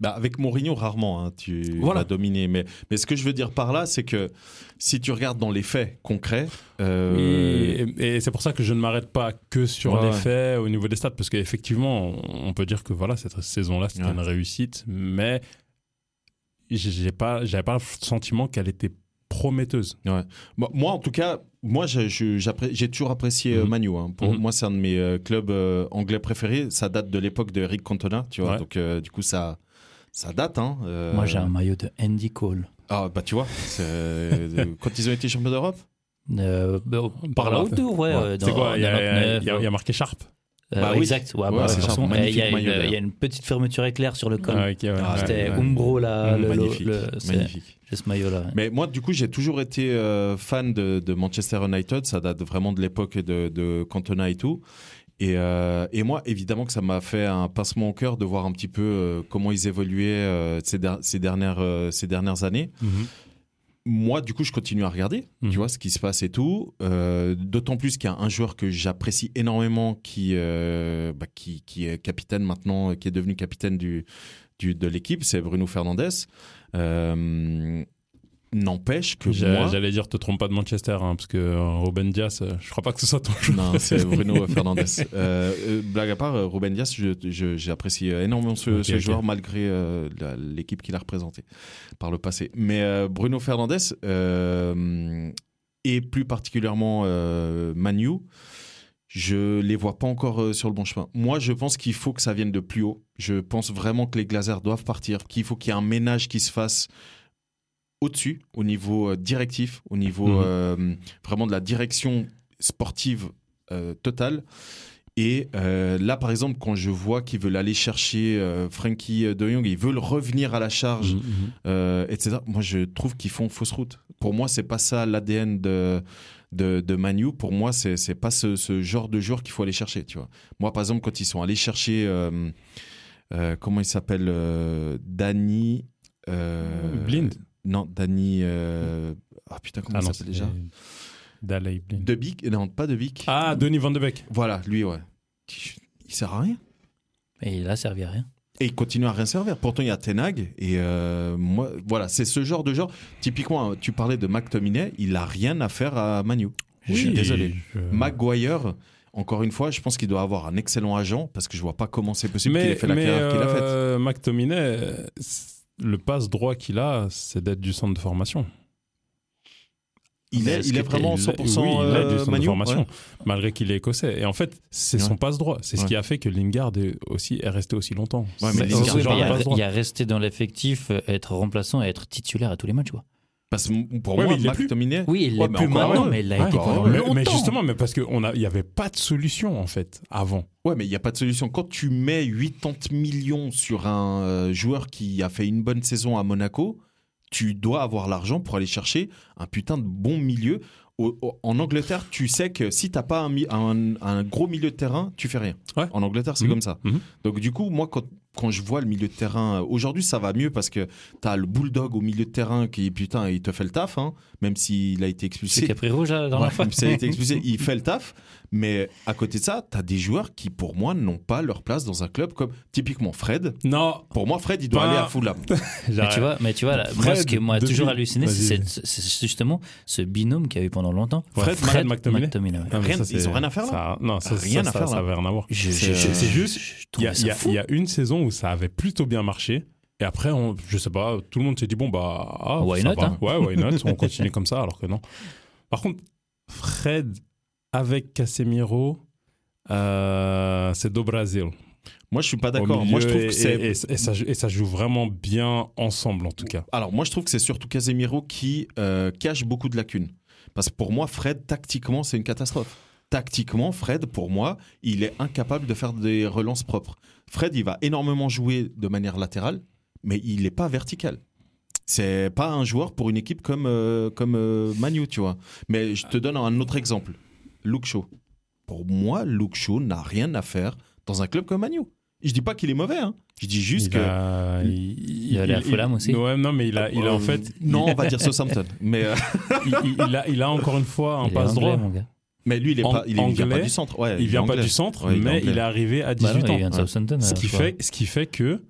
[SPEAKER 3] Bah, avec Mourinho, rarement, hein, tu
[SPEAKER 4] Voilà.
[SPEAKER 3] vas dominer. Mais, mais ce que je veux dire par là, c'est que si tu regardes dans les faits concrets, euh,
[SPEAKER 4] Et, et c'est pour ça que je ne m'arrête pas que sur
[SPEAKER 3] Ouais,
[SPEAKER 4] les
[SPEAKER 3] ouais.
[SPEAKER 4] faits au niveau des stats, parce qu'effectivement, on peut dire que voilà, cette saison-là, c'était
[SPEAKER 3] Ouais.
[SPEAKER 4] une réussite, mais j'ai pas, j'avais pas le sentiment qu'elle était prometteuse.
[SPEAKER 3] Moi, moi, en tout cas, moi, j'ai toujours apprécié
[SPEAKER 4] Mhm.
[SPEAKER 3] Manu. hein. Pour
[SPEAKER 4] Mhm.
[SPEAKER 3] moi, c'est un de mes euh, clubs euh, anglais préférés. Ça date de l'époque de Eric Cantona, tu vois.
[SPEAKER 4] Ouais.
[SPEAKER 3] Donc, euh, du coup, ça, ça date. Hein. Euh,
[SPEAKER 1] Moi j'ai un maillot de Andy Cole.
[SPEAKER 3] Ah, bah, tu vois, quand ils ont été champions d'Europe?
[SPEAKER 1] Euh, bah, par là ouais.
[SPEAKER 3] Ouais.
[SPEAKER 1] euh,
[SPEAKER 4] C'est quoi Il y, a-
[SPEAKER 1] 99,
[SPEAKER 4] il y a- il y a marqué Sharp?
[SPEAKER 1] euh,
[SPEAKER 3] Bah oui.
[SPEAKER 1] Exact. Ouais, bah, il y, a une- y a petite fermeture éclair sur le col.
[SPEAKER 4] Ah, ok, ouais, ouais,
[SPEAKER 1] C'était
[SPEAKER 4] ouais.
[SPEAKER 1] Umbro là,
[SPEAKER 4] Mm,
[SPEAKER 1] le,
[SPEAKER 3] Magnifique.
[SPEAKER 1] le-
[SPEAKER 3] Magnifique.
[SPEAKER 1] J'ai ce maillot là.
[SPEAKER 3] Mais moi, du coup, j'ai toujours été euh, fan de, de Manchester United. Ça date vraiment de l'époque de, de Cantona et tout. Et, euh, et moi, évidemment que ça m'a fait un pincement au cœur de voir un petit peu euh, comment ils évoluaient euh, ces, der- ces dernières, ces dernières années.
[SPEAKER 4] Mhm.
[SPEAKER 3] Moi, du coup, je continue à regarder,
[SPEAKER 4] Mhm.
[SPEAKER 3] tu vois, ce qui se passe et tout. D'autant plus qu'il y a un joueur que j'apprécie énormément qui, bah, qui, qui est capitaine maintenant, qui est devenu capitaine du, du, de l'équipe, c'est Bruno Fernandes. Euh, N'empêche que moi...
[SPEAKER 4] J'allais dire, te trompe pas de Manchester, hein, parce que euh, Ruben Diaz, euh, je crois pas que ce soit ton joueur.
[SPEAKER 3] Non, c'est Bruno Fernandes. Euh, euh, blague à part, Ruben Dias, j'apprécie énormément ce,
[SPEAKER 4] Ok,
[SPEAKER 3] ce joueur malgré euh, l'équipe qu'il a représentée par le passé. Mais euh, Bruno Fernandes euh, et plus particulièrement Manu, je les vois pas encore euh, sur le bon chemin. Moi, je pense qu'il faut que ça vienne de plus haut. Je pense vraiment que les Glazers doivent partir, qu'il faut qu'il y ait un ménage qui se fasse au-dessus, au niveau euh, directif, au niveau
[SPEAKER 4] Mhm.
[SPEAKER 3] euh, vraiment de la direction sportive euh, totale. Et euh, là, par exemple, quand je vois qu'ils veulent aller chercher euh, Frankie de Jong, ils veulent revenir à la charge,
[SPEAKER 4] Mhm, mhm.
[SPEAKER 3] euh, etc. Moi, je trouve qu'ils font fausse route. Pour moi, c'est pas ça l'ADN de, de, de Manu. Pour moi, c'est c'est pas ce, ce genre de joueur qu'il faut aller chercher. Tu vois. Moi, par exemple, quand ils sont allés chercher, euh, euh, comment il s'appelle, euh, Danny. euh,
[SPEAKER 4] Blind.
[SPEAKER 3] Non, Danny. euh, ah putain, comment
[SPEAKER 4] Ah
[SPEAKER 3] il s'appelle déjà
[SPEAKER 4] Daley Blind.
[SPEAKER 3] De Bic Non, pas de Bic.
[SPEAKER 4] Ah, Denis Van de Beek.
[SPEAKER 3] Voilà, lui, ouais. Il sert à rien.
[SPEAKER 1] Et il a servi à rien.
[SPEAKER 3] Et il continue à rien servir. Pourtant, il y a Tenag. Et euh, moi, voilà, c'est ce genre de genre. Typiquement, tu parlais de McTominay. Il a rien à faire à Manu. je suis
[SPEAKER 4] Oui,
[SPEAKER 3] désolé.
[SPEAKER 4] je-
[SPEAKER 3] Maguire, encore une fois, je pense qu'il doit avoir un excellent agent parce que je vois pas comment c'est possible qu'il ait fait la carrière qu'il a faite.
[SPEAKER 4] euh, McTominay, le passe droit qu'il a, c'est d'être du centre de formation.
[SPEAKER 3] Il est, il est vraiment
[SPEAKER 4] Il-
[SPEAKER 3] 100%
[SPEAKER 4] oui, il
[SPEAKER 3] euh, Manu, ouais.
[SPEAKER 4] malgré qu'il est écossais. Et en fait, c'est
[SPEAKER 3] Ouais.
[SPEAKER 4] son passe droit. C'est ce
[SPEAKER 3] Ouais.
[SPEAKER 4] qui a fait que Lingard est, aussi, est resté aussi longtemps.
[SPEAKER 3] Ouais, mais
[SPEAKER 1] il, y a, resté dans l'effectif, euh, être remplaçant et être titulaire à tous les matchs. Quoi.
[SPEAKER 3] Parce que pour
[SPEAKER 4] Ouais,
[SPEAKER 3] moi,
[SPEAKER 4] il plus.
[SPEAKER 3] McTominay,
[SPEAKER 1] Oui, il
[SPEAKER 3] Ouais,
[SPEAKER 1] l'est
[SPEAKER 3] mais
[SPEAKER 1] plus maintenant, mais il
[SPEAKER 3] Ouais,
[SPEAKER 1] été pendant.
[SPEAKER 4] Mais,
[SPEAKER 1] longtemps.
[SPEAKER 4] mais justement, mais parce qu'il n'y avait pas de solution, en fait, avant.
[SPEAKER 3] Ouais, mais il n'y a pas de solution. Quand tu mets 80 millions sur un euh, joueur qui a fait une bonne saison à Monaco, tu dois avoir l'argent pour aller chercher un putain de bon milieu. Au- au- en Angleterre, tu sais que si t'as pas un, mi- un- un gros milieu de terrain, tu fais rien.
[SPEAKER 4] Ouais.
[SPEAKER 3] En Angleterre, c'est
[SPEAKER 4] Mhm.
[SPEAKER 3] comme ça.
[SPEAKER 4] Mhm.
[SPEAKER 3] Donc du coup, moi, quand, quand je vois le milieu de terrain, euh, aujourd'hui, ça va mieux parce que t'as le bulldog au milieu de terrain qui, putain, il te fait le taf, hein, même s'il a été
[SPEAKER 1] C'est
[SPEAKER 3] expulsé.
[SPEAKER 1] Capri Rouge là, dans
[SPEAKER 3] Ouais,
[SPEAKER 1] la fin.
[SPEAKER 3] même s'il a été expulsé, il fait le taf. Mais à côté de ça, t'as des joueurs qui, pour moi, n'ont pas leur place dans un club comme typiquement Fred.
[SPEAKER 4] Non,
[SPEAKER 3] Pour moi, Fred, il doit
[SPEAKER 4] Pas-
[SPEAKER 3] aller à Fulham.
[SPEAKER 1] Mais tu vois, mais tu vois là, moi,
[SPEAKER 4] Fred,
[SPEAKER 1] ce qui m'a toujours halluciné, c'est justement ce binôme qu'il y a eu pendant longtemps.
[SPEAKER 4] Ouais, Fred McTominay.
[SPEAKER 1] ouais.
[SPEAKER 4] Ah, mais
[SPEAKER 3] Rien-
[SPEAKER 4] ça,
[SPEAKER 3] ils ont rien à faire, là
[SPEAKER 4] ça- Non, ça,
[SPEAKER 3] Rien
[SPEAKER 4] ça,
[SPEAKER 3] à faire,
[SPEAKER 4] ça
[SPEAKER 3] là.
[SPEAKER 4] avait rien à voir.
[SPEAKER 1] Je-
[SPEAKER 3] C'est-
[SPEAKER 1] je-
[SPEAKER 4] C'est juste, il y, a, y y une saison où ça avait plutôt bien marché. Et après, on, je sais pas, tout le monde s'est dit, bon, bah, ah,
[SPEAKER 1] Why
[SPEAKER 4] ça
[SPEAKER 1] not,
[SPEAKER 4] va.
[SPEAKER 1] hein.
[SPEAKER 4] Ouais, why not On continue comme ça, alors que non. Par contre, Fred avec Casemiro, euh, c'est do Brasil.
[SPEAKER 3] Moi, je suis pas d'accord. Moi, je trouve
[SPEAKER 4] et,
[SPEAKER 3] que c'est.
[SPEAKER 4] et- et- et ça, et ça joue vraiment bien ensemble, en tout cas.
[SPEAKER 3] Alors, moi, je trouve que c'est surtout Casemiro qui euh, cache beaucoup de lacunes. Parce que pour moi, Fred, tactiquement, c'est une catastrophe. Tactiquement, Fred, pour moi, il est incapable de faire des relances propres. Fred, il va énormément jouer de manière latérale, mais il n'est pas vertical. C'est pas un joueur pour une équipe comme, euh, comme euh, Manu, tu vois. Mais je te donne un autre exemple. Luke Shaw. Pour moi, Luke Shaw n'a rien à faire dans un club comme Manu. Je dis pas qu'il est mauvais, hein. je dis juste
[SPEAKER 4] il
[SPEAKER 3] que.
[SPEAKER 4] a, il,
[SPEAKER 1] Il est allé à Fulham aussi.
[SPEAKER 4] Ouais, non, mais il a, il a en fait.
[SPEAKER 3] Non, on va dire Southampton. Mais, euh,
[SPEAKER 4] il, il- il a, il a encore une fois un passe
[SPEAKER 1] anglais,
[SPEAKER 4] droit.
[SPEAKER 1] mon gars.
[SPEAKER 3] mais lui, il, est
[SPEAKER 4] En-
[SPEAKER 3] pas, il, est- il vient pas
[SPEAKER 4] anglais,
[SPEAKER 3] du centre. Ouais,
[SPEAKER 4] Il vient pas
[SPEAKER 3] anglais.
[SPEAKER 4] du centre,
[SPEAKER 3] Ouais,
[SPEAKER 4] mais
[SPEAKER 3] anglais.
[SPEAKER 4] il est arrivé à
[SPEAKER 1] Bah
[SPEAKER 4] 18
[SPEAKER 1] non,
[SPEAKER 4] ans.
[SPEAKER 1] il vient de
[SPEAKER 3] ouais.
[SPEAKER 1] Southampton.
[SPEAKER 4] Ce
[SPEAKER 1] euh,
[SPEAKER 4] qui, fait, ce qui fait que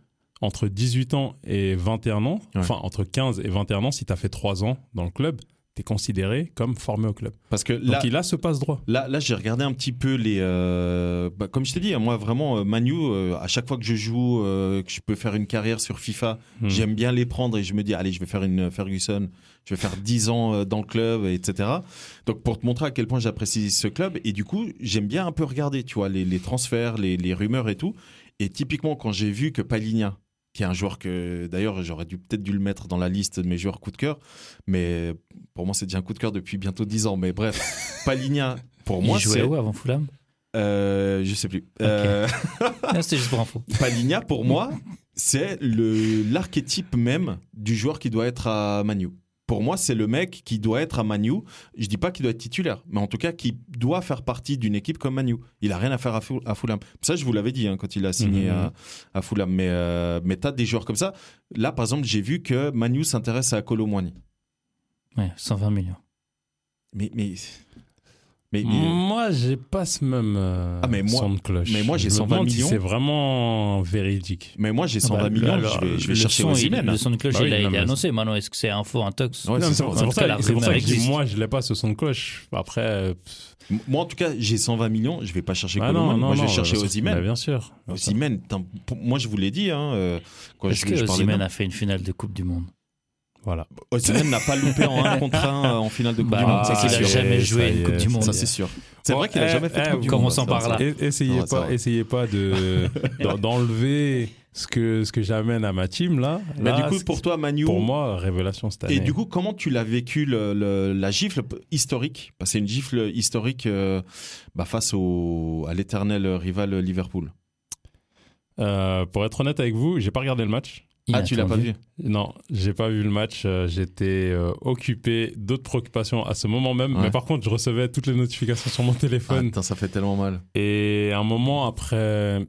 [SPEAKER 4] entre 18 ans et 21 ans,
[SPEAKER 3] Ouais.
[SPEAKER 4] enfin entre 15 et 21 ans, si tu as fait 3 ans dans le club, tu es considéré comme formé au club.
[SPEAKER 3] Parce que
[SPEAKER 4] Donc
[SPEAKER 3] là,
[SPEAKER 4] il a ce passe droit.
[SPEAKER 3] là, là j'ai regardé un petit peu les. euh, bah, comme je t'ai dit, moi, vraiment, euh, Manu, euh, à chaque fois que je joue, euh, que je peux faire une carrière sur FIFA,
[SPEAKER 4] Hmm.
[SPEAKER 3] j'aime bien les prendre et je me dis, allez, je vais faire une Ferguson, je vais faire 10 ans dans le club, etc. Donc, pour te montrer à quel point j'apprécie ce club, et du coup, j'aime bien un peu regarder, tu vois, les, les transferts, les, les rumeurs et tout. Et typiquement, quand j'ai vu que Paligna, qui est un joueur que d'ailleurs j'aurais dû peut-être dû le mettre dans la liste de mes joueurs coup de cœur, mais pour moi c'est déjà un coup de cœur depuis bientôt 10 ans. Mais bref, Paligna, pour moi
[SPEAKER 1] il
[SPEAKER 3] c'est,
[SPEAKER 1] où avant Fulham?
[SPEAKER 3] Euh, je sais plus. Euh,
[SPEAKER 1] C'était juste pour info.
[SPEAKER 3] Paligna pour moi c'est le l'archétype même du joueur qui doit être à Manu. Pour moi, c'est le mec qui doit être à Manu. Je dis pas qu'il doit être titulaire, mais en tout cas qui doit faire partie d'une équipe comme Manu. Il a rien à faire à, Ful- à Fulham. Ça, je vous l'avais dit hein, quand il a signé
[SPEAKER 4] Mhm.
[SPEAKER 3] à, à Fulham. Mais, euh, mais t'as des joueurs comme ça. Là, par exemple, j'ai vu que Manu s'intéresse à Colomwani.
[SPEAKER 1] Ouais, 120 millions.
[SPEAKER 3] Mais, mais, mais, mais-
[SPEAKER 4] Moi, j'ai pas ce même euh,
[SPEAKER 3] Ah, mais moi-
[SPEAKER 4] son de cloche.
[SPEAKER 3] mais moi, j'ai
[SPEAKER 4] Je me
[SPEAKER 3] 120
[SPEAKER 4] demande si
[SPEAKER 3] millions.
[SPEAKER 4] C'est vraiment véridique.
[SPEAKER 3] mais moi, j'ai 120
[SPEAKER 1] Ah bah,
[SPEAKER 3] millions.
[SPEAKER 1] alors,
[SPEAKER 3] je vais, je vais
[SPEAKER 1] le
[SPEAKER 3] chercher
[SPEAKER 1] son, il-
[SPEAKER 3] Osimhen.
[SPEAKER 1] Le son de cloche,
[SPEAKER 4] Bah oui,
[SPEAKER 1] il a
[SPEAKER 4] non,
[SPEAKER 1] annoncé. Maintenant, est-ce que c'est info, un tox
[SPEAKER 3] Ouais,
[SPEAKER 4] Non,
[SPEAKER 3] c'est
[SPEAKER 4] pour, pour ça, que je dis, moi, je l'ai pas ce son de cloche. Après, euh,
[SPEAKER 3] Moi, en tout cas, j'ai 120 millions. Je vais pas chercher
[SPEAKER 4] ah
[SPEAKER 3] Colomwani. moi, je vais
[SPEAKER 4] non,
[SPEAKER 3] chercher
[SPEAKER 4] bah,
[SPEAKER 3] Osimhen.
[SPEAKER 4] bah, bien sûr.
[SPEAKER 3] Pour- moi je vous l'ai dit, hein, euh, quand
[SPEAKER 1] Est-ce que
[SPEAKER 3] de-
[SPEAKER 1] a fait une finale de Coupe du Monde
[SPEAKER 4] Voilà.
[SPEAKER 3] Osimhen n'a pas loupé en 1 contre 1 en finale de Coupe
[SPEAKER 1] Bah,
[SPEAKER 3] du Monde.
[SPEAKER 1] c'est
[SPEAKER 3] Ça,
[SPEAKER 1] qu'il
[SPEAKER 3] c'est
[SPEAKER 1] a
[SPEAKER 3] sûr.
[SPEAKER 1] jamais
[SPEAKER 4] Ça
[SPEAKER 1] joué une Coupe du Monde.
[SPEAKER 3] Ça, c'est sûr. C'est vrai qu'il a
[SPEAKER 4] Eh,
[SPEAKER 3] jamais fait de
[SPEAKER 4] eh,
[SPEAKER 3] Coupe du
[SPEAKER 1] commençons
[SPEAKER 3] Monde.
[SPEAKER 1] par
[SPEAKER 3] ça,
[SPEAKER 1] là.
[SPEAKER 4] Et- Essayez pas, essayez pas de d'en- d'enlever ce que ce que j'amène à ma team là.
[SPEAKER 3] Mais
[SPEAKER 4] Là,
[SPEAKER 3] du coup, pour toi, Manu,
[SPEAKER 4] pour moi, révélation cette année.
[SPEAKER 3] Et du coup, comment tu l'as vécu le- le- la gifle historique? Parce que c'est une gifle historique euh, bah, face au, à l'éternel rival Liverpool.
[SPEAKER 4] Euh, pour être honnête avec vous, j'ai pas regardé le match.
[SPEAKER 3] Ah, tu l'as pas vu
[SPEAKER 4] Non, j'ai pas vu le match. euh, J'étais euh, occupé d'autres préoccupations à ce moment même.
[SPEAKER 3] Ouais.
[SPEAKER 4] Mais par contre, je recevais toutes les notifications sur mon
[SPEAKER 3] ah,
[SPEAKER 4] téléphone.
[SPEAKER 3] putain, ça fait tellement mal.
[SPEAKER 4] Et un moment après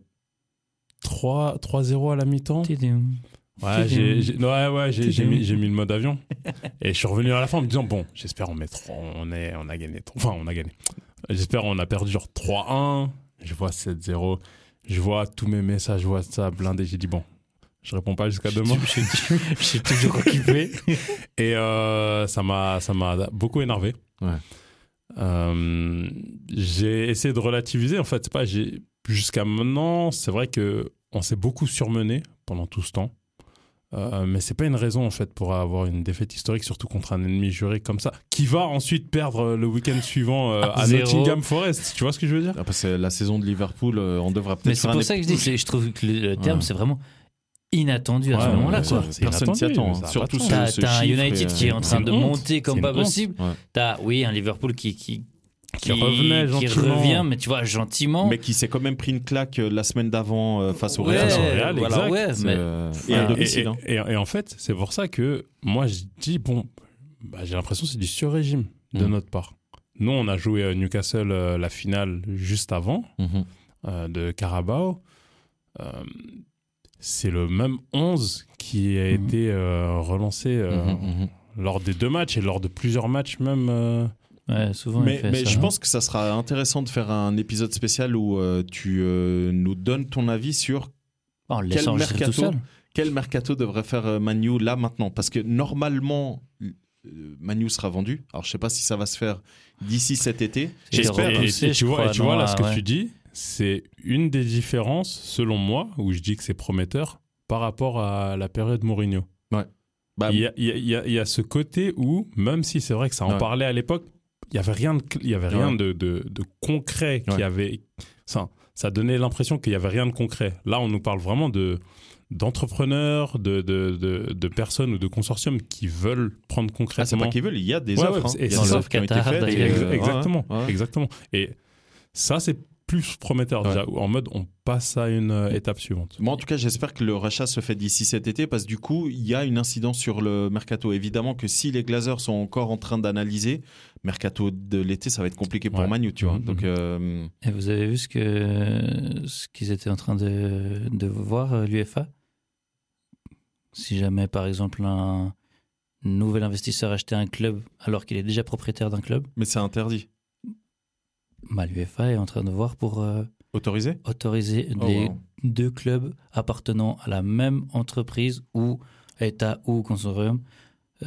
[SPEAKER 4] 3 3-0 à la mi-temps. Ouais, j'ai, j'ai- ouais, ouais, j'ai, mis, le mode avion. Et je suis revenu à la fin en me disant bon, j'espère on met trois- on est, on a gagné, trois- enfin on a gagné. J'espère on a perdu genre 3-1. Je vois 7-0. Je vois tous mes messages WhatsApp blindés. J'ai dit bon, je réponds pas jusqu'à demain.
[SPEAKER 1] Je suis toujours occupé.
[SPEAKER 4] Et euh, ça m'a, ça m'a beaucoup énervé.
[SPEAKER 3] Ouais.
[SPEAKER 4] Euh, j'ai essayé de relativiser. En fait, c'est pas, jusqu'à maintenant, c'est vrai que on s'est beaucoup surmené pendant tout ce temps. Euh, mais c'est pas une raison en fait pour avoir une défaite historique, surtout contre un ennemi juré comme ça, qui va ensuite perdre le week-end suivant euh, à
[SPEAKER 1] Zéro.
[SPEAKER 4] Nottingham Forest. Tu vois ce que je veux dire?
[SPEAKER 3] C'est la saison de Liverpool, euh, on devra
[SPEAKER 1] Mais
[SPEAKER 3] peut-être
[SPEAKER 1] c'est
[SPEAKER 3] faire
[SPEAKER 1] pour
[SPEAKER 3] un
[SPEAKER 1] ça que je dis, c'est- je trouve que le, le terme,
[SPEAKER 3] Ouais.
[SPEAKER 1] c'est vraiment inattendu à ce
[SPEAKER 4] Ouais,
[SPEAKER 1] moment-là. quoi.
[SPEAKER 3] Personne s'y attend. hein.
[SPEAKER 4] a
[SPEAKER 3] Surtout
[SPEAKER 4] de
[SPEAKER 3] ce,
[SPEAKER 1] T'as
[SPEAKER 3] ce
[SPEAKER 1] t'as un United
[SPEAKER 3] et,
[SPEAKER 1] qui est en train de
[SPEAKER 4] honte.
[SPEAKER 1] monter comme pas
[SPEAKER 4] honte.
[SPEAKER 1] possible.
[SPEAKER 3] Ouais.
[SPEAKER 1] T'as, oui, un Liverpool qui, qui,
[SPEAKER 4] Qui revenait
[SPEAKER 1] qui revient, mais tu vois, gentiment.
[SPEAKER 3] Mais qui s'est quand même pris une claque euh, la semaine d'avant euh, face au
[SPEAKER 1] Ouais,
[SPEAKER 3] Real.
[SPEAKER 4] Face au Real,
[SPEAKER 1] voilà,
[SPEAKER 4] exact.
[SPEAKER 1] ouais,
[SPEAKER 3] C'est,
[SPEAKER 1] mais
[SPEAKER 3] euh, et
[SPEAKER 4] Et,
[SPEAKER 3] à domicile. hein.
[SPEAKER 4] et- et- et en fait, c'est pour ça que moi, je dis, bon, bah, j'ai l'impression que c'est du sur-régime de
[SPEAKER 3] Mhm.
[SPEAKER 4] notre part. Nous, on a joué à Newcastle euh, la finale juste avant
[SPEAKER 3] Mhm.
[SPEAKER 4] euh, de Carabao. C'est le même 11 qui a
[SPEAKER 1] Mhm.
[SPEAKER 4] été euh, relancé euh,
[SPEAKER 3] Mhm, mhm.
[SPEAKER 4] lors des deux matchs et lors de plusieurs matchs même. euh,
[SPEAKER 1] Ouais, souvent,
[SPEAKER 3] Mais,
[SPEAKER 1] fait
[SPEAKER 3] mais
[SPEAKER 1] ça,
[SPEAKER 3] je
[SPEAKER 1] hein.
[SPEAKER 3] pense que ça sera intéressant de faire un épisode spécial où euh, tu euh, nous donnes ton avis sur
[SPEAKER 1] Oh,
[SPEAKER 3] quel mercato quel mercato devrait faire euh, Manu là maintenant Parce que normalement, euh, Manu sera vendu. Alors je sais pas si ça va se faire d'ici cet été. J'espère.
[SPEAKER 4] Et, tu vois, et tu vois là ce que
[SPEAKER 1] ouais.
[SPEAKER 4] tu dis, c'est une des différences, selon moi, où je dis que c'est prometteur par rapport à la période Mourinho.
[SPEAKER 3] Bah,
[SPEAKER 4] Il y, a, il y a- il y a- il y a ce côté où, même si c'est vrai que ça en
[SPEAKER 3] Ouais.
[SPEAKER 4] parlait à l'époque, il y avait rien de, il y avait rien
[SPEAKER 3] Ouais.
[SPEAKER 4] de, de- de concret qui
[SPEAKER 3] Ouais.
[SPEAKER 4] avait. Ça, ça donnait l'impression qu'il y avait rien de concret. Là, on nous parle vraiment de d'entrepreneurs, de, de, de, de personnes ou de consortiums qui veulent prendre
[SPEAKER 3] ah, c'est
[SPEAKER 4] concrètement.
[SPEAKER 3] pas qu'ils veulent, il y a des
[SPEAKER 4] Ouais,
[SPEAKER 3] offres.
[SPEAKER 4] ouais,
[SPEAKER 3] hein.
[SPEAKER 4] et
[SPEAKER 3] Il y a
[SPEAKER 4] c'est
[SPEAKER 3] des
[SPEAKER 4] ça.
[SPEAKER 3] offres qui ont été faites. et,
[SPEAKER 4] exactement,
[SPEAKER 3] ouais, ouais.
[SPEAKER 4] exactement. Et ça, c'est plus prometteur
[SPEAKER 3] Ouais.
[SPEAKER 4] déjà. En mode, on passe à une euh, étape suivante.
[SPEAKER 3] Moi, en tout cas, j'espère que le rachat se fait d'ici cet été parce que du coup, il y a une incidence sur le mercato. Évidemment que si les Glazers sont encore en train d'analyser, mercato de l'été, ça va être compliqué pour
[SPEAKER 4] Ouais.
[SPEAKER 3] Manu, tu vois.
[SPEAKER 4] Mhm,
[SPEAKER 3] Donc, euh,
[SPEAKER 1] Et vous avez vu ce que ce qu'ils étaient en train de, de voir euh, l'UFA Si jamais par exemple un nouvel investisseur achetait un club alors qu'il est déjà propriétaire d'un club,
[SPEAKER 3] mais c'est interdit.
[SPEAKER 1] Bah, l'UFA est en train de voir pour euh,
[SPEAKER 3] Autorisé
[SPEAKER 1] autoriser
[SPEAKER 3] Oh,
[SPEAKER 1] les
[SPEAKER 3] wow.
[SPEAKER 1] deux clubs appartenant à la même entreprise ou État ou consortium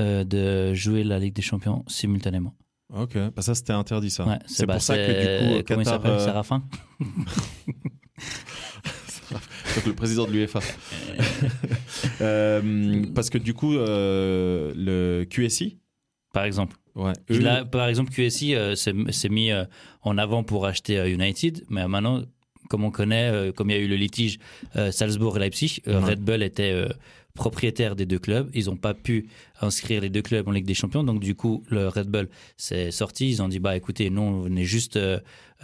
[SPEAKER 1] euh, de jouer la Ligue des Champions simultanément.
[SPEAKER 3] Ok, bah ça c'était interdit ça.
[SPEAKER 1] Ouais,
[SPEAKER 3] c'est
[SPEAKER 1] bah,
[SPEAKER 3] pour ça que du coup,
[SPEAKER 1] comment il s'appelle
[SPEAKER 3] euh,
[SPEAKER 1] Séraphin
[SPEAKER 3] donc le président de l'UEFA. Euh, parce que du coup, euh, le QSI,
[SPEAKER 1] par exemple.
[SPEAKER 3] ouais, eux-
[SPEAKER 1] Là, par exemple, QSI euh, s'est mis euh, en avant pour acheter euh, United, mais maintenant, comme on connaît, euh, comme il y a eu le litige euh, Salzbourg et Leipzig,
[SPEAKER 3] Ouais.
[SPEAKER 1] Red Bull était propriétaire des deux clubs. Ils n'ont pas pu inscrire les deux clubs en Ligue des Champions, donc du coup, le Red Bull s'est sorti. Ils ont dit bah écoutez, nous on est juste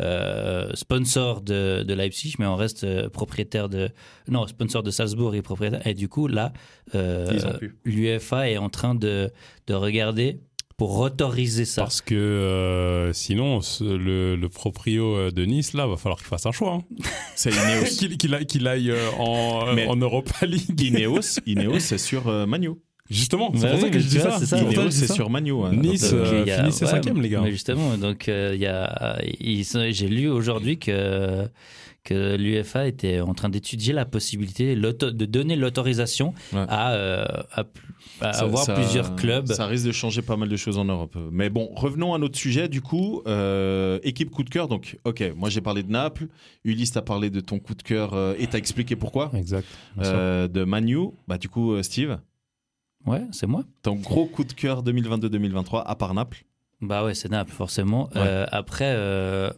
[SPEAKER 1] euh, sponsor de, de Leipzig, mais on reste euh, propriétaire de non sponsor de Salzbourg et propriétaire. Et du coup là, euh, l'UEFA est en train de de regarder pour autoriser ça.
[SPEAKER 4] Parce que euh, sinon, ce- le, le proprio euh, de Nice, là, va falloir qu'il fasse un choix. hein.
[SPEAKER 3] c'est Ineos.
[SPEAKER 4] qu'il aille, qu'il aille, euh, en, en Europa League.
[SPEAKER 3] Ineos, Ineos c'est sur euh, Manu.
[SPEAKER 4] Justement, c'est
[SPEAKER 1] Bah
[SPEAKER 4] pour ça que je dis ça.
[SPEAKER 1] c'est ça.
[SPEAKER 3] Sur Manu. ouais.
[SPEAKER 4] Nice,
[SPEAKER 3] Donc,
[SPEAKER 4] euh,
[SPEAKER 1] a- ouais,
[SPEAKER 4] cinquième, les gars.
[SPEAKER 1] Mais justement, donc euh, il y a, j'ai lu aujourd'hui que que l'UEFA était en train d'étudier la possibilité de donner l'autorisation
[SPEAKER 3] Ouais.
[SPEAKER 1] à, euh, à, à
[SPEAKER 3] ça-
[SPEAKER 1] avoir
[SPEAKER 3] ça-
[SPEAKER 1] plusieurs clubs.
[SPEAKER 3] Ça risque de changer pas mal de choses en Europe. Mais bon, revenons à notre sujet. Du coup, euh, équipe coup de cœur. Donc, ok, moi j'ai parlé de Naples. Ulysse t'a parlé de ton coup de cœur euh, et t'as expliqué pourquoi.
[SPEAKER 4] Exact.
[SPEAKER 3] Euh, de Manu. Bah, du coup, euh, Steve.
[SPEAKER 1] Ouais, c'est moi.
[SPEAKER 3] Ton gros coup de cœur 2022-2023, à part Naples
[SPEAKER 1] Bah ouais, c'est Naples, forcément.
[SPEAKER 3] Ouais.
[SPEAKER 1] Euh, après, euh,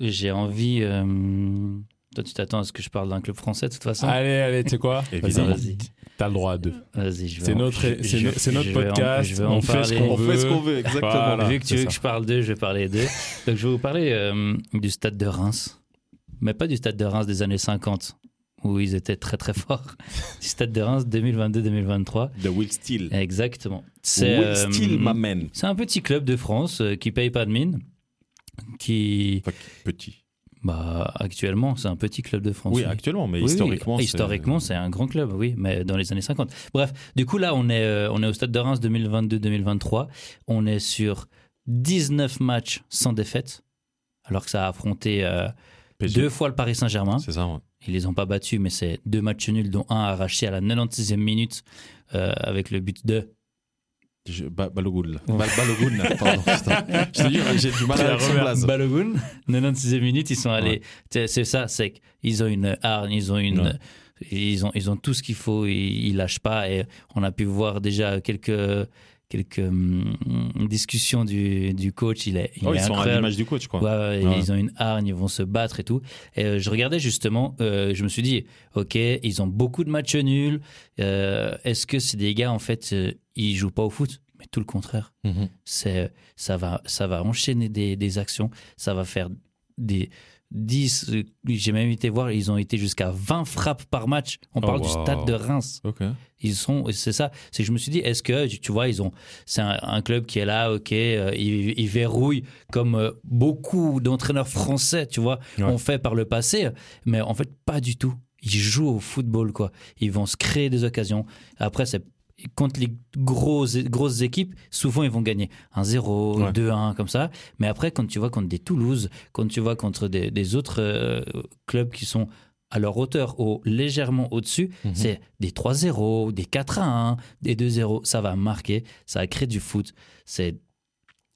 [SPEAKER 1] j'ai envie. euh, Toi, tu t'attends à ce que je parle d'un club français, de toute façon.
[SPEAKER 4] Allez, allez, tu sais quoi
[SPEAKER 3] Évidemment.
[SPEAKER 1] Vas-y,
[SPEAKER 4] T'as le droit à deux.
[SPEAKER 1] vas-y. je vais
[SPEAKER 4] C'est
[SPEAKER 1] en-
[SPEAKER 4] notre,
[SPEAKER 1] je-
[SPEAKER 4] c'est notre
[SPEAKER 1] en-
[SPEAKER 4] podcast.
[SPEAKER 1] je vais en
[SPEAKER 4] on fait ce qu'on
[SPEAKER 3] On
[SPEAKER 4] veut.
[SPEAKER 3] fait ce qu'on veut, exactement.
[SPEAKER 4] Voilà.
[SPEAKER 1] Vu que tu veux
[SPEAKER 4] ça.
[SPEAKER 1] que je parle d'eux, je vais parler d'eux. Donc, je vais vous parler euh, du stade de Reims. Mais pas du stade de Reims des années 50, où ils étaient très très forts. du stade de Reims 2022-2023.
[SPEAKER 3] De Will Steele.
[SPEAKER 1] Exactement. C'est
[SPEAKER 3] Will
[SPEAKER 1] euh,
[SPEAKER 3] Steele, ma man.
[SPEAKER 1] c'est un petit club de France euh, qui paye pas de mine. Qui,
[SPEAKER 3] Enfin, petit.
[SPEAKER 1] bah, actuellement, c'est un petit club de France.
[SPEAKER 3] Oui, actuellement, mais
[SPEAKER 1] Oui,
[SPEAKER 3] historiquement.
[SPEAKER 1] historiquement, c'est un grand club, oui, mais dans les années 50. Bref, du coup, là, on est, euh, on est au stade de Reims 2022-2023. On est sur 19 matchs sans défaite, alors que ça a affronté euh,
[SPEAKER 3] PSG.
[SPEAKER 1] deux fois le Paris Saint-Germain.
[SPEAKER 3] C'est ça, ouais.
[SPEAKER 1] Ils les ont pas battus, mais c'est deux matchs nuls, dont un arraché à la 96e minute euh, avec le but de.
[SPEAKER 3] Je- Ba- Balogun. Balogun, pardon. putain. Je te dis, j'ai du mal son blaze.
[SPEAKER 1] Balogun. 96e minute, ils sont allés. C'est c'est ça, c'est qu'ils ont une hargne, ils ont une.
[SPEAKER 3] Ouais.
[SPEAKER 1] Ils ont, ils ont tout ce qu'il faut, ils, ils lâchent pas. Et on a pu voir déjà quelques, quelques hum, discussions du, du coach. Il est, il
[SPEAKER 3] Oh,
[SPEAKER 1] est
[SPEAKER 3] ils sont à
[SPEAKER 1] incroyable.
[SPEAKER 3] l'image du coach, quoi.
[SPEAKER 1] Ouais, ouais,
[SPEAKER 3] Ouais.
[SPEAKER 1] Ils ont une hargne, ils vont se battre et tout. Et euh, je regardais justement, euh, je me suis dit, ok, ils ont beaucoup de matchs nuls. Euh, Est-ce que c'est des gars, en fait, ils jouent pas au foot? Mais tout le contraire.
[SPEAKER 3] Mhm.
[SPEAKER 1] C'est, ça, va, ça va enchaîner des, des actions, ça va faire des 10, euh, j'ai même été voir, ils ont été jusqu'à 20 frappes par match. On
[SPEAKER 4] Oh,
[SPEAKER 1] parle du stade de Reims. Ils sont, c'est ça. C'est je me suis dit, est-ce que, tu vois, ils ont, c'est un, un club qui est là, ok, euh, ils, ils verrouillent comme euh, beaucoup d'entraîneurs français, tu vois,
[SPEAKER 4] Ouais.
[SPEAKER 1] ont fait par le passé, mais en fait, pas du tout. Ils jouent au football, quoi. Ils vont se créer des occasions. Après, c'est contre les grosses, grosses équipes, souvent ils vont gagner 1-0,
[SPEAKER 3] Ouais.
[SPEAKER 1] 2-1, comme ça. Mais après, quand tu vois contre des Toulouse, quand tu vois contre des, des autres euh, clubs qui sont à leur hauteur ou légèrement au-dessus,
[SPEAKER 3] Mhm.
[SPEAKER 1] c'est des 3-0, des 4-1, des 2-0. Ça va marquer, ça va créer du foot. C'est.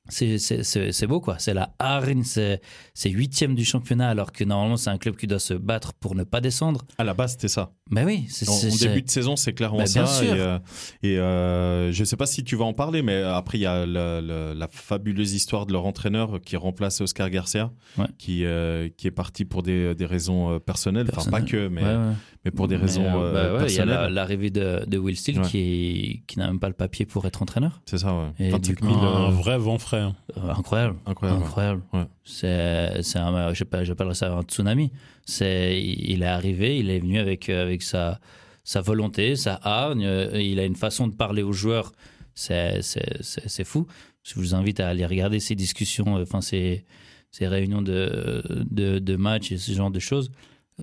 [SPEAKER 1] C'est, c'est, c'est, c'est beau quoi, c'est la hargne, c'est, c'est huitième du championnat alors que normalement c'est un club qui doit se battre pour ne pas descendre.
[SPEAKER 3] À la base, c'était ça.
[SPEAKER 1] Mais oui, c'est,
[SPEAKER 3] En,
[SPEAKER 1] c'est-
[SPEAKER 3] en début de saison, c'est clairement
[SPEAKER 1] Bah,
[SPEAKER 3] ça.
[SPEAKER 1] bien sûr.
[SPEAKER 3] Et, euh, et, euh, je sais pas si tu vas en parler, mais après, il y a la, la- la fabuleuse histoire de leur entraîneur qui remplace Oscar Garcia,
[SPEAKER 1] Ouais.
[SPEAKER 3] qui, euh, qui est parti pour des, des raisons euh, personnelles. Enfin, pas que, mais,
[SPEAKER 1] Ouais, ouais.
[SPEAKER 3] mais pour des raisons
[SPEAKER 1] bah ouais, Il y a
[SPEAKER 3] personnelles.
[SPEAKER 1] la- l'arrivée de, de Will Steele
[SPEAKER 3] Ouais.
[SPEAKER 1] qui, qui n'a même pas le papier pour être entraîneur.
[SPEAKER 3] C'est ça, ouais.
[SPEAKER 1] Et
[SPEAKER 3] 25
[SPEAKER 1] du coup,
[SPEAKER 3] 000,
[SPEAKER 4] Un
[SPEAKER 3] euh,
[SPEAKER 4] vrai vent frais.
[SPEAKER 1] Euh, incroyable.
[SPEAKER 3] incroyable.
[SPEAKER 1] Incroyable.
[SPEAKER 3] Ouais.
[SPEAKER 1] C'est, c'est un, j'appellerais ça un tsunami. C'est, il est arrivé, il est venu avec, euh, avec sa, sa volonté, sa hargne. euh, Il a une façon de parler aux joueurs. C'est, c'est, c'est, c'est fou. Je vous invite à aller regarder ces discussions, enfin ces, ces réunions de, de, de matchs et ce genre de choses.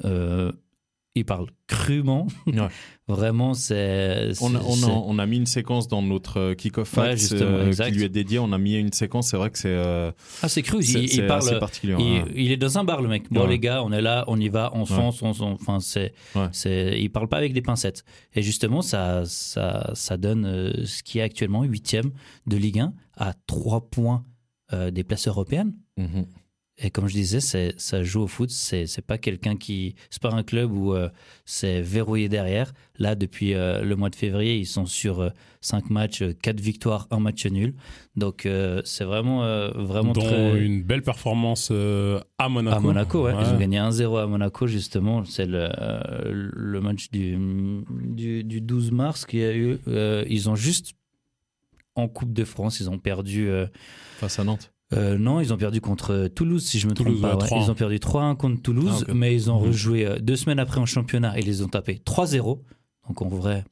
[SPEAKER 1] Euh, il parle crûment.
[SPEAKER 3] Ouais.
[SPEAKER 1] Vraiment, c'est.
[SPEAKER 3] On a, on, on mis une séquence dans notre euh, kick-off
[SPEAKER 1] Ouais,
[SPEAKER 3] euh, qui lui est dédiée. On a mis une séquence. C'est vrai que c'est euh,
[SPEAKER 1] Ah, c'est cru. Il, il parle. Il,
[SPEAKER 3] hein.
[SPEAKER 1] il est dans un bar, le mec. Bon,
[SPEAKER 3] Ouais.
[SPEAKER 1] les gars, on est là, on y va, on fonce, on, s'en- enfin, c'est,
[SPEAKER 3] Ouais.
[SPEAKER 1] c'est, il parle pas avec des pincettes. Et justement, ça, ça, ça donne euh, ce qui est actuellement huitième de Ligue 1 à trois points des places européennes.
[SPEAKER 3] Mhm.
[SPEAKER 1] Et comme je disais, ça joue au foot. C'est, pas quelqu'un qui, c'est pas un club où euh, c'est verrouillé derrière. Là, depuis euh, le mois de février, ils sont sur euh, cinq matchs, euh, quatre victoires, un match nul. Donc, euh, c'est vraiment, euh, vraiment
[SPEAKER 4] Dont
[SPEAKER 1] très.
[SPEAKER 4] une belle performance euh, à Monaco.
[SPEAKER 1] À Monaco, ouais.
[SPEAKER 4] Ouais.
[SPEAKER 1] Ils ont gagné 1-0 à Monaco, justement. C'est le, euh, le match du, du, du 12 mars qu'il y a eu. Euh, ils ont juste, en Coupe de France, ils ont perdu. euh,
[SPEAKER 3] Face à Nantes.
[SPEAKER 1] Euh, non, ils ont perdu contre Toulouse, si je me
[SPEAKER 4] Toulouse,
[SPEAKER 1] trompe pas.
[SPEAKER 4] ouais,
[SPEAKER 1] ouais.
[SPEAKER 4] 3-1.
[SPEAKER 1] Ils ont perdu 3-1 contre Toulouse,
[SPEAKER 3] Ah,
[SPEAKER 1] mais ils ont
[SPEAKER 4] Mhm.
[SPEAKER 1] rejoué euh, deux semaines après en championnat et ils les ont tapés 3-0. Donc en vrai,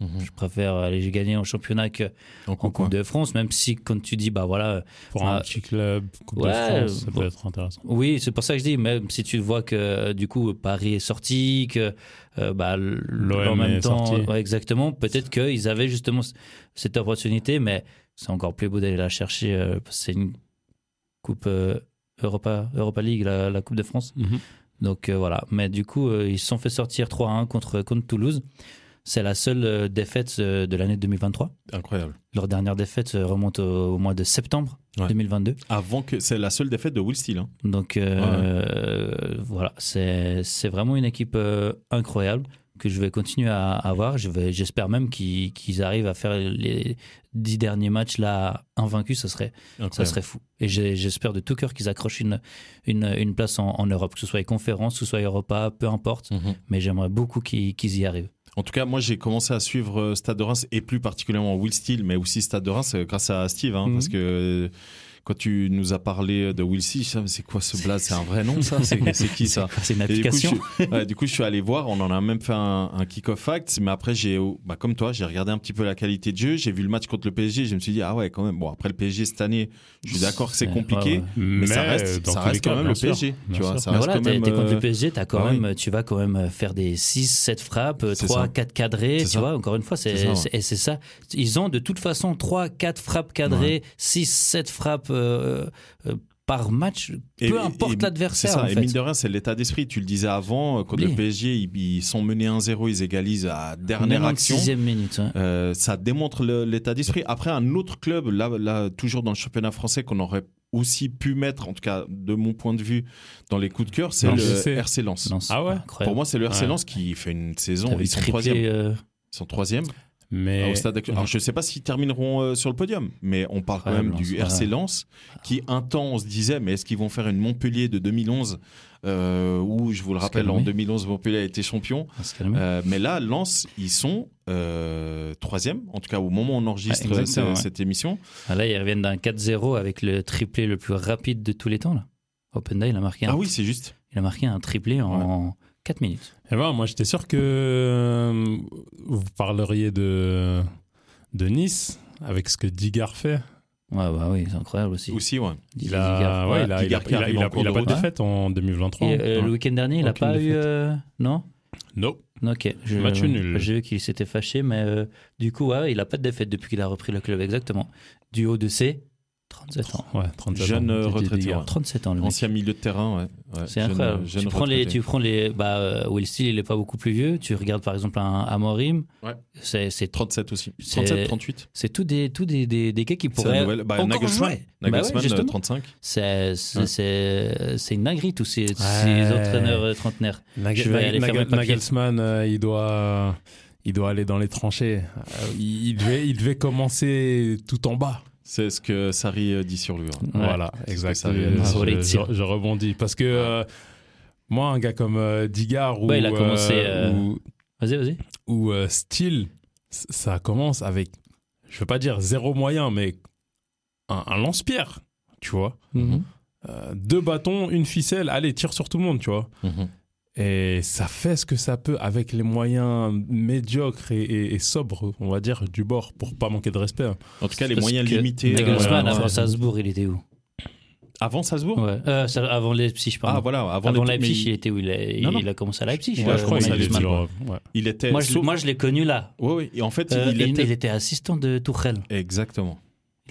[SPEAKER 3] Mhm.
[SPEAKER 1] je préfère aller gagner en championnat qu'en
[SPEAKER 3] En
[SPEAKER 1] Coupe de France, même si, quand tu dis, bah voilà,
[SPEAKER 4] Pour un petit club, Coupe de France, ça peut être intéressant.
[SPEAKER 1] Oui, c'est pour ça que je dis, même si tu vois que euh, du coup Paris est sorti, que euh, bah, en même
[SPEAKER 4] est
[SPEAKER 1] temps, ouais, exactement, peut-être qu'ils avaient justement cette opportunité, mais c'est encore plus beau d'aller la chercher. euh, que c'est une coupe euh, Europa, Europa League, la, la Coupe de France.
[SPEAKER 4] Mhm.
[SPEAKER 1] Donc euh, voilà, mais du coup, euh, ils se sont fait sortir 3-1 contre, contre Toulouse. C'est la seule défaite de l'année 2023.
[SPEAKER 3] Incroyable.
[SPEAKER 1] Leur dernière défaite remonte au, au mois de septembre
[SPEAKER 3] Ouais.
[SPEAKER 1] 2022.
[SPEAKER 3] Avant que c'est la seule défaite de Will Steele. hein.
[SPEAKER 1] Donc euh, voilà, c'est c'est vraiment une équipe euh, incroyable que je vais continuer à avoir. Je vais, j'espère même qu'ils arrivent à faire les dix derniers matchs là invaincus. Ça serait, ça serait fou. Et j'espère de tout cœur qu'ils accrochent une, une, une place en, en Europe, que ce soit les conférences, que ce soit Europa, peu importe.
[SPEAKER 3] Mhm.
[SPEAKER 1] Mais j'aimerais beaucoup qu'ils qu'ils y arrivent.
[SPEAKER 3] En tout cas, moi, j'ai commencé à suivre euh, Stade de Reims et plus particulièrement Will Steele, mais aussi Stade de Reims euh, grâce à Steve, hein,
[SPEAKER 4] Mhm.
[SPEAKER 3] parce que euh, quand tu nous as parlé de disais, c'est quoi ce blaze C'est un vrai nom, ça? C'est qui ça?
[SPEAKER 1] C'est une
[SPEAKER 3] Et du coup, je
[SPEAKER 1] application.
[SPEAKER 3] ouais, du coup, je suis allé voir. On en a même fait un, un kick-off fact. Mais après, j'ai, bah, comme toi, j'ai regardé un petit peu la qualité de jeu. J'ai vu le match contre le PSG. Je me suis dit, ah ouais, quand même. Bon, après le PSG cette année, je suis d'accord que c'est compliqué.
[SPEAKER 1] ouais, ouais.
[SPEAKER 3] Mais, ça reste, ça reste
[SPEAKER 4] cas,
[SPEAKER 3] quand même le
[SPEAKER 4] sûr,
[SPEAKER 3] PSG. Tu vois, ça reste
[SPEAKER 1] voilà,
[SPEAKER 3] quand
[SPEAKER 1] t'es contre
[SPEAKER 3] euh,
[SPEAKER 1] le PSG, t'as quand
[SPEAKER 3] ah
[SPEAKER 1] même, tu vas quand même faire des 6, 7 frappes,
[SPEAKER 3] C'est
[SPEAKER 1] 3,
[SPEAKER 3] ça.
[SPEAKER 1] 4 cadrés, tu
[SPEAKER 3] ça.
[SPEAKER 1] vois, encore une fois,
[SPEAKER 3] ça,
[SPEAKER 1] c'est ça. Ils ont de toute façon 3, 4 frappes cadrées, 6, 7 frappes euh, euh, par match,
[SPEAKER 3] Et-
[SPEAKER 1] peu
[SPEAKER 3] et-
[SPEAKER 1] importe
[SPEAKER 3] et
[SPEAKER 1] l'adversaire.
[SPEAKER 3] C'est ça,
[SPEAKER 1] en
[SPEAKER 3] et
[SPEAKER 1] fait.
[SPEAKER 3] mine de rien, c'est l'état d'esprit. Tu le disais avant, euh,
[SPEAKER 1] Oui.
[SPEAKER 3] le PSG, ils, ils sont menés 1-0, ils égalisent à dernière action.
[SPEAKER 1] 96e minute. ouais.
[SPEAKER 3] Euh, ça démontre l'état d'esprit. Après, un autre club, là, là, toujours dans le championnat français, qu'on aurait aussi pu mettre, en tout cas de mon point de vue, dans les coups de cœur, c'est le. RC Lens.
[SPEAKER 4] Ah ouais?
[SPEAKER 1] Incroyable.
[SPEAKER 3] Pour moi, c'est le RC
[SPEAKER 4] Ouais.
[SPEAKER 3] Lens qui fait une saison.
[SPEAKER 1] T'avais
[SPEAKER 3] Ils sont
[SPEAKER 1] triplé,
[SPEAKER 3] troisième.
[SPEAKER 1] euh,
[SPEAKER 3] Ils sont troisième
[SPEAKER 4] Mais
[SPEAKER 3] au stade actuel. Alors, je ne sais pas s'ils termineront euh, sur le podium, mais on parle quand
[SPEAKER 1] Incroyable,
[SPEAKER 3] même du RC. Lens, qui un temps on se disait, mais est-ce qu'ils vont faire une Montpellier de 2011 euh, où, je vous le rappelle, en
[SPEAKER 1] calmer.
[SPEAKER 3] 2011 Montpellier a été champion. Euh, mais là, Lens, ils sont euh, troisième, en tout cas au moment où on enregistre
[SPEAKER 1] ouais.
[SPEAKER 3] cette émission.
[SPEAKER 1] Ah, là, ils reviennent d'un 4-0 avec le triplé le plus rapide de tous les temps. Là. Openda, il a marqué un,
[SPEAKER 3] Ah oui, c'est juste.
[SPEAKER 1] il a marqué un triplé en 4 minutes.
[SPEAKER 4] Eh ben, moi, j'étais sûr que euh, vous parleriez de, de Nice avec ce que Digard fait.
[SPEAKER 1] Ouais, bah oui, c'est incroyable aussi.
[SPEAKER 3] Aussi, ouais.
[SPEAKER 4] Il a, ouais, il a, il a, il il pas de défaite en 2023.
[SPEAKER 1] Et, euh,
[SPEAKER 4] hein.
[SPEAKER 1] le week-end dernier, il n'a pas eu. euh, Non?
[SPEAKER 4] Non.
[SPEAKER 1] Ok. Je,
[SPEAKER 4] Match nul.
[SPEAKER 1] J'ai vu qu'il s'était fâché, mais euh, du coup, ouais, il n'a pas de défaite depuis qu'il a repris le club, exactement. Du haut de ses 37 ans.
[SPEAKER 4] Ouais, 37
[SPEAKER 3] Jeune
[SPEAKER 4] ans.
[SPEAKER 3] euh, retraité. Ouais.
[SPEAKER 1] 37 ans, le mec.
[SPEAKER 3] Ancien milieu de terrain, ouais. ouais.
[SPEAKER 1] C'est incroyable.
[SPEAKER 3] jeune
[SPEAKER 1] tu, prends les, tu prends les. Bah, euh, Will Steele, il n'est pas beaucoup plus vieux. Tu regardes par exemple un Amorim.
[SPEAKER 3] Ouais.
[SPEAKER 1] C'est, c'est,
[SPEAKER 3] 37 aussi.
[SPEAKER 1] C'est-
[SPEAKER 3] 37, 38.
[SPEAKER 1] c'est tout des, tout des, des, des gars qui
[SPEAKER 3] C'est la
[SPEAKER 1] pourraient.
[SPEAKER 3] nouvelle. Bah,
[SPEAKER 1] encore
[SPEAKER 3] Nagelsmann.
[SPEAKER 1] jouer. Bah ouais,
[SPEAKER 3] Nagelsmann, euh,
[SPEAKER 1] justement.
[SPEAKER 3] 35.
[SPEAKER 1] C'est, c'est,
[SPEAKER 3] Ouais.
[SPEAKER 1] c'est, c'est une dinguerie, tous ces, ces
[SPEAKER 4] Ouais.
[SPEAKER 1] entraîneurs euh, trentenaires.
[SPEAKER 4] Nag-
[SPEAKER 1] Je vais
[SPEAKER 4] Nag-
[SPEAKER 1] faire
[SPEAKER 4] Nag-. Nagelsmann, euh, il doit, il doit aller dans les tranchées. Euh, il devait, il devait commencer tout en bas.
[SPEAKER 3] C'est ce que Sarri euh, dit sur lui. Ouais.
[SPEAKER 4] Voilà, exact.
[SPEAKER 3] ça
[SPEAKER 4] Je, je- rebondis parce que euh, moi, un gars comme euh, Digard ou,
[SPEAKER 1] Ouais, il a commencé,
[SPEAKER 4] euh,
[SPEAKER 1] euh,
[SPEAKER 4] ou,
[SPEAKER 1] Vas-y, vas-y.
[SPEAKER 4] ou euh, Steele, c- ça commence avec, je veux pas dire zéro moyen, mais un, un lance-pierre, tu vois.
[SPEAKER 3] Mhm.
[SPEAKER 4] Euh, deux bâtons, une ficelle, allez, tire sur tout le monde, tu vois.
[SPEAKER 3] Mhm.
[SPEAKER 4] Et ça fait ce que ça peut avec les moyens médiocres et, et- et sobres, on va dire, du bord, pour pas manquer de respect. hein.
[SPEAKER 3] En tout cas, les
[SPEAKER 1] Parce
[SPEAKER 3] moyens limités.
[SPEAKER 1] Nagelsmann,
[SPEAKER 3] euh,
[SPEAKER 1] avant
[SPEAKER 3] ouais.
[SPEAKER 1] Salzbourg, il était où?
[SPEAKER 3] Avant Salzbourg?
[SPEAKER 1] Ouais. euh, ça- Avant Leipzig, pardon.
[SPEAKER 3] Ah, voilà. Avant,
[SPEAKER 1] avant
[SPEAKER 3] les-
[SPEAKER 1] Leipzig,
[SPEAKER 3] mais
[SPEAKER 1] il était où? Il a,
[SPEAKER 3] Non, non.
[SPEAKER 1] il a commencé à Leipzig.
[SPEAKER 3] Ouais,
[SPEAKER 1] euh,
[SPEAKER 3] je crois
[SPEAKER 4] que
[SPEAKER 3] qu'il
[SPEAKER 4] durer, ouais.
[SPEAKER 3] Il était.
[SPEAKER 1] Moi, je,
[SPEAKER 3] sauf-
[SPEAKER 1] moi, je l'ai connu là.
[SPEAKER 3] Oui, oui. Et en fait,
[SPEAKER 1] Euh,
[SPEAKER 3] il
[SPEAKER 1] il,
[SPEAKER 3] était.
[SPEAKER 1] il était assistant de Tuchel.
[SPEAKER 3] Exactement.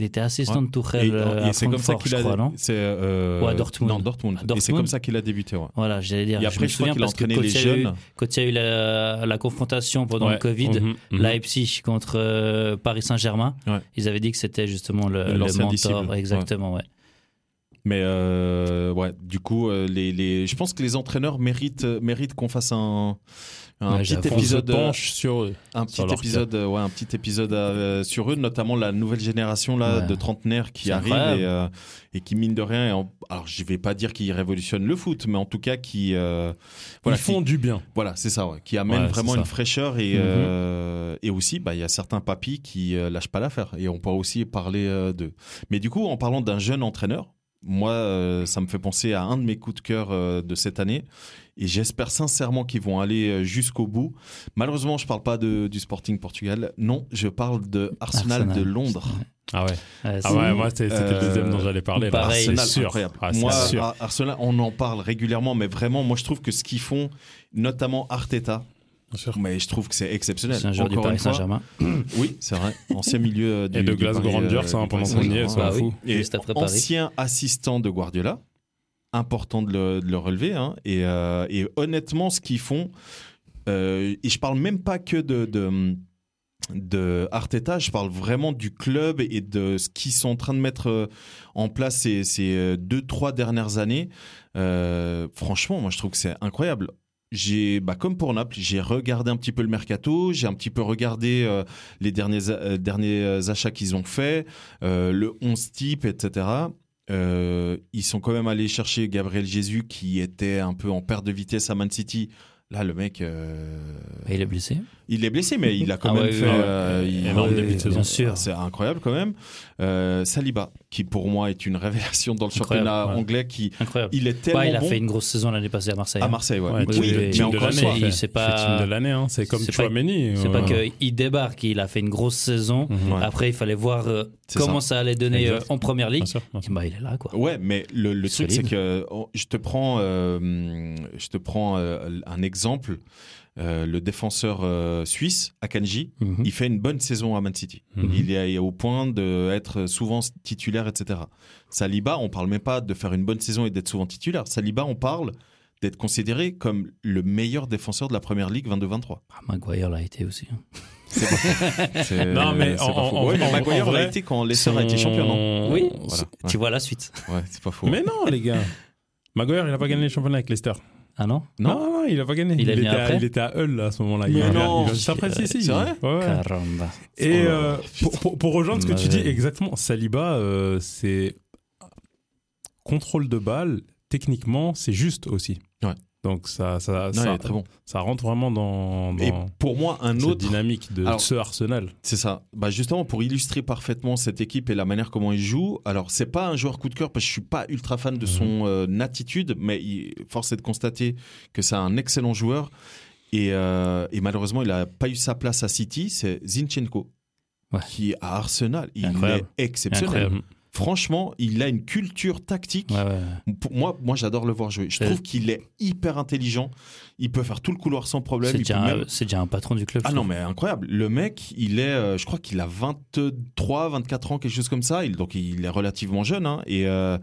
[SPEAKER 1] Il était assistant de Tuchel
[SPEAKER 3] Et,
[SPEAKER 1] euh,
[SPEAKER 3] et
[SPEAKER 1] à
[SPEAKER 3] c'est comme ça qu'il a.
[SPEAKER 1] crois, non
[SPEAKER 3] c'est, euh,
[SPEAKER 1] Ou à Dortmund.
[SPEAKER 3] Non, Dortmund.
[SPEAKER 1] À
[SPEAKER 3] Et c'est comme ça qu'il a débuté. Ouais.
[SPEAKER 1] Voilà, j'allais dire.
[SPEAKER 3] Et après,
[SPEAKER 1] me
[SPEAKER 3] je crois
[SPEAKER 1] souviens
[SPEAKER 3] qu'il a
[SPEAKER 1] parce que
[SPEAKER 3] entraîné
[SPEAKER 1] quand
[SPEAKER 3] les
[SPEAKER 1] il eu- quand il y a eu la, la confrontation pendant
[SPEAKER 4] Ouais.
[SPEAKER 1] le Covid,
[SPEAKER 4] Mhm, mhm.
[SPEAKER 1] Leipzig contre euh, Paris Saint-Germain,
[SPEAKER 3] Ouais.
[SPEAKER 1] ils avaient dit que c'était justement le, le mentor. Exactement, ouais.
[SPEAKER 3] Mais euh, ouais, du coup, euh, les, les, je pense que les entraîneurs méritent, méritent qu'on fasse un, un
[SPEAKER 1] Ouais,
[SPEAKER 3] petit épisode, euh,
[SPEAKER 4] penche sur eux.
[SPEAKER 3] un
[SPEAKER 4] sur
[SPEAKER 3] épisode, euh, ouais, un petit épisode euh, sur eux, notamment la nouvelle génération là
[SPEAKER 1] Ouais.
[SPEAKER 3] de trentenaires qui arrive et, euh, et qui mine de rien, et en- alors je vais pas dire qu'ils révolutionnent le foot, mais en tout cas qui, euh, voilà,
[SPEAKER 4] Ils font
[SPEAKER 3] qui-
[SPEAKER 4] du bien.
[SPEAKER 3] voilà, c'est ça, ouais, qui amène vraiment une fraîcheur et
[SPEAKER 1] Mhm.
[SPEAKER 3] et aussi, bah il y a certains papis qui lâchent pas l'affaire et on pourra aussi parler d'eux. Mais du coup, en parlant d'un jeune entraîneur, moi, euh, ça me fait penser à un de mes coups de cœur euh, de cette année et j'espère sincèrement qu'ils vont aller euh, jusqu'au bout. Malheureusement, je parle pas de, du Sporting Portugal, non, je parle de Arsenal,
[SPEAKER 1] Arsenal.
[SPEAKER 3] de Londres.
[SPEAKER 4] Ah ouais. Ah
[SPEAKER 1] c'est-
[SPEAKER 4] ouais, moi, c'était le deuxième dont j'allais parler. là.
[SPEAKER 1] pareil.
[SPEAKER 4] C'est
[SPEAKER 3] Arsenal,
[SPEAKER 4] sûr.
[SPEAKER 3] incroyable.
[SPEAKER 4] Ah, c'est
[SPEAKER 3] moi,
[SPEAKER 4] sûr.
[SPEAKER 3] à- Arsenal, on en parle régulièrement, mais vraiment, moi, je trouve que ce qu'ils font, notamment Arteta,
[SPEAKER 4] sûr.
[SPEAKER 3] mais je trouve que c'est exceptionnel.
[SPEAKER 1] c'est un joueur du Paris Saint-Germain.
[SPEAKER 3] Oui, c'est vrai. Ancien milieu euh, du,
[SPEAKER 4] Et de Glasgow Rangers,
[SPEAKER 3] euh,
[SPEAKER 4] hein, pendant qu'on y est, ça
[SPEAKER 1] Bah oui.
[SPEAKER 4] fou.
[SPEAKER 3] Et
[SPEAKER 1] Juste après Paris.
[SPEAKER 3] ancien assistant de Guardiola, important de le, de le relever. hein. et, euh, et honnêtement, ce qu'ils font, euh, et je parle même pas que de, de, de Arteta, je parle vraiment du club et de ce qu'ils sont en train de mettre en place ces, ces deux, trois dernières années. Euh, franchement, moi, je trouve que c'est incroyable. J'ai, bah, comme pour Naples, j'ai regardé un petit peu le mercato, j'ai un petit peu regardé euh, les derniers, euh, derniers euh, achats qu'ils ont faits, le 11 type, etc. Ils sont quand même allés chercher Gabriel Jesus qui était un peu en perte de vitesse à Man City. Là, le mec,
[SPEAKER 1] il est blessé?
[SPEAKER 3] Il est blessé, mais il a quand
[SPEAKER 1] Ah
[SPEAKER 3] même
[SPEAKER 1] ouais,
[SPEAKER 3] fait. euh, il-
[SPEAKER 4] Énorme début de saison.
[SPEAKER 3] C'est incroyable quand même. Euh, Saliba, qui pour moi est une révélation dans le
[SPEAKER 1] Incroyable,
[SPEAKER 3] championnat
[SPEAKER 1] ouais.
[SPEAKER 3] anglais, qui
[SPEAKER 1] Incroyable.
[SPEAKER 3] il est tellement
[SPEAKER 1] Bah, il a
[SPEAKER 3] bon
[SPEAKER 1] fait une grosse saison l'année passée à Marseille.
[SPEAKER 3] à
[SPEAKER 1] hein.
[SPEAKER 3] Marseille. Ouais.
[SPEAKER 4] Ouais,
[SPEAKER 3] Oui,
[SPEAKER 1] oui, mais
[SPEAKER 4] de
[SPEAKER 1] encore une c'est pas-
[SPEAKER 4] de l'année, hein. c'est comme Chouameni.
[SPEAKER 1] C'est
[SPEAKER 4] euh,
[SPEAKER 1] pas qu'il débarque, il a fait une grosse saison.
[SPEAKER 4] Mhm.
[SPEAKER 1] Après, il fallait voir euh, comment ça. allait donner euh, en première ligue. Bah, il est là, quoi.
[SPEAKER 3] Ouais, mais le, truc, c'est que oh, je te prends, euh, je te prends euh, un exemple. Euh, le défenseur euh, suisse, Akanji,
[SPEAKER 1] Mhm.
[SPEAKER 3] il fait une bonne saison à Man City.
[SPEAKER 4] Mhm.
[SPEAKER 3] Il est au point d'être souvent titulaire, etc. Saliba, on parle même pas de faire une bonne saison et d'être souvent titulaire. Saliba, on parle d'être considéré comme le meilleur défenseur de la première ligue 22-23.
[SPEAKER 1] Ah, Maguire l'a été aussi. hein.
[SPEAKER 3] C'est pas faux. C'est-
[SPEAKER 4] Non, mais
[SPEAKER 3] c'est
[SPEAKER 4] en-
[SPEAKER 3] pas faux.
[SPEAKER 4] en-
[SPEAKER 3] Ouais, mais
[SPEAKER 4] en-
[SPEAKER 3] Maguire
[SPEAKER 4] en
[SPEAKER 3] l'a été quand Leicester a été champion, non
[SPEAKER 1] Oui,
[SPEAKER 3] Voilà.
[SPEAKER 1] tu vois la suite.
[SPEAKER 3] Ouais, c'est pas faux.
[SPEAKER 4] Mais non, les gars. Maguire, il a pas gagné les championnats avec Leicester.
[SPEAKER 1] Ah non
[SPEAKER 3] Non.
[SPEAKER 4] non, non, il a pas gagné.
[SPEAKER 1] Il
[SPEAKER 4] était à, il était à Hull là, à ce moment-là.
[SPEAKER 3] Mais
[SPEAKER 4] il,
[SPEAKER 3] non.
[SPEAKER 4] il a juste après, si, si.
[SPEAKER 3] C'est vrai
[SPEAKER 4] Ouais, ouais.
[SPEAKER 1] Caramba.
[SPEAKER 4] Et
[SPEAKER 3] Oh
[SPEAKER 4] euh, pour, pour- pour rejoindre ce que tu dis, exactement, Saliba, euh, c'est contrôle de balle, techniquement, c'est juste aussi.
[SPEAKER 3] Ouais.
[SPEAKER 4] Donc ça, ça,
[SPEAKER 3] Non,
[SPEAKER 4] ça,
[SPEAKER 3] il est très bon.
[SPEAKER 4] ça rentre vraiment dans,
[SPEAKER 3] Et
[SPEAKER 4] dans
[SPEAKER 3] pour moi, un
[SPEAKER 4] cette
[SPEAKER 3] autre
[SPEAKER 4] dynamique de
[SPEAKER 3] Alors-
[SPEAKER 4] ce Arsenal.
[SPEAKER 3] C'est ça. Bah justement pour illustrer parfaitement cette équipe et la manière comment il joue. Alors c'est pas un joueur coup de cœur parce que je suis pas ultra fan de son euh, attitude, mais il, force est de constater que c'est un excellent joueur. Et, euh, et malheureusement il a pas eu sa place à City. C'est Zinchenko
[SPEAKER 1] Ouais.
[SPEAKER 3] qui à Arsenal il
[SPEAKER 1] Incroyable.
[SPEAKER 3] est exceptionnel.
[SPEAKER 1] Incroyable.
[SPEAKER 3] Franchement il a une culture tactique.
[SPEAKER 1] Ouais, ouais.
[SPEAKER 3] Pour moi, moi j'adore le voir jouer. Je trouve qu'il est hyper intelligent. Il peut faire tout le couloir sans problème.
[SPEAKER 1] C'est déjà,
[SPEAKER 3] même-
[SPEAKER 1] un- c'est déjà un patron du club.
[SPEAKER 3] ah non, mais incroyable. Le mec, il est, euh, je crois qu'il a 23, 24 ans, quelque chose comme ça. Il, donc il est relativement jeune. hein. et euh,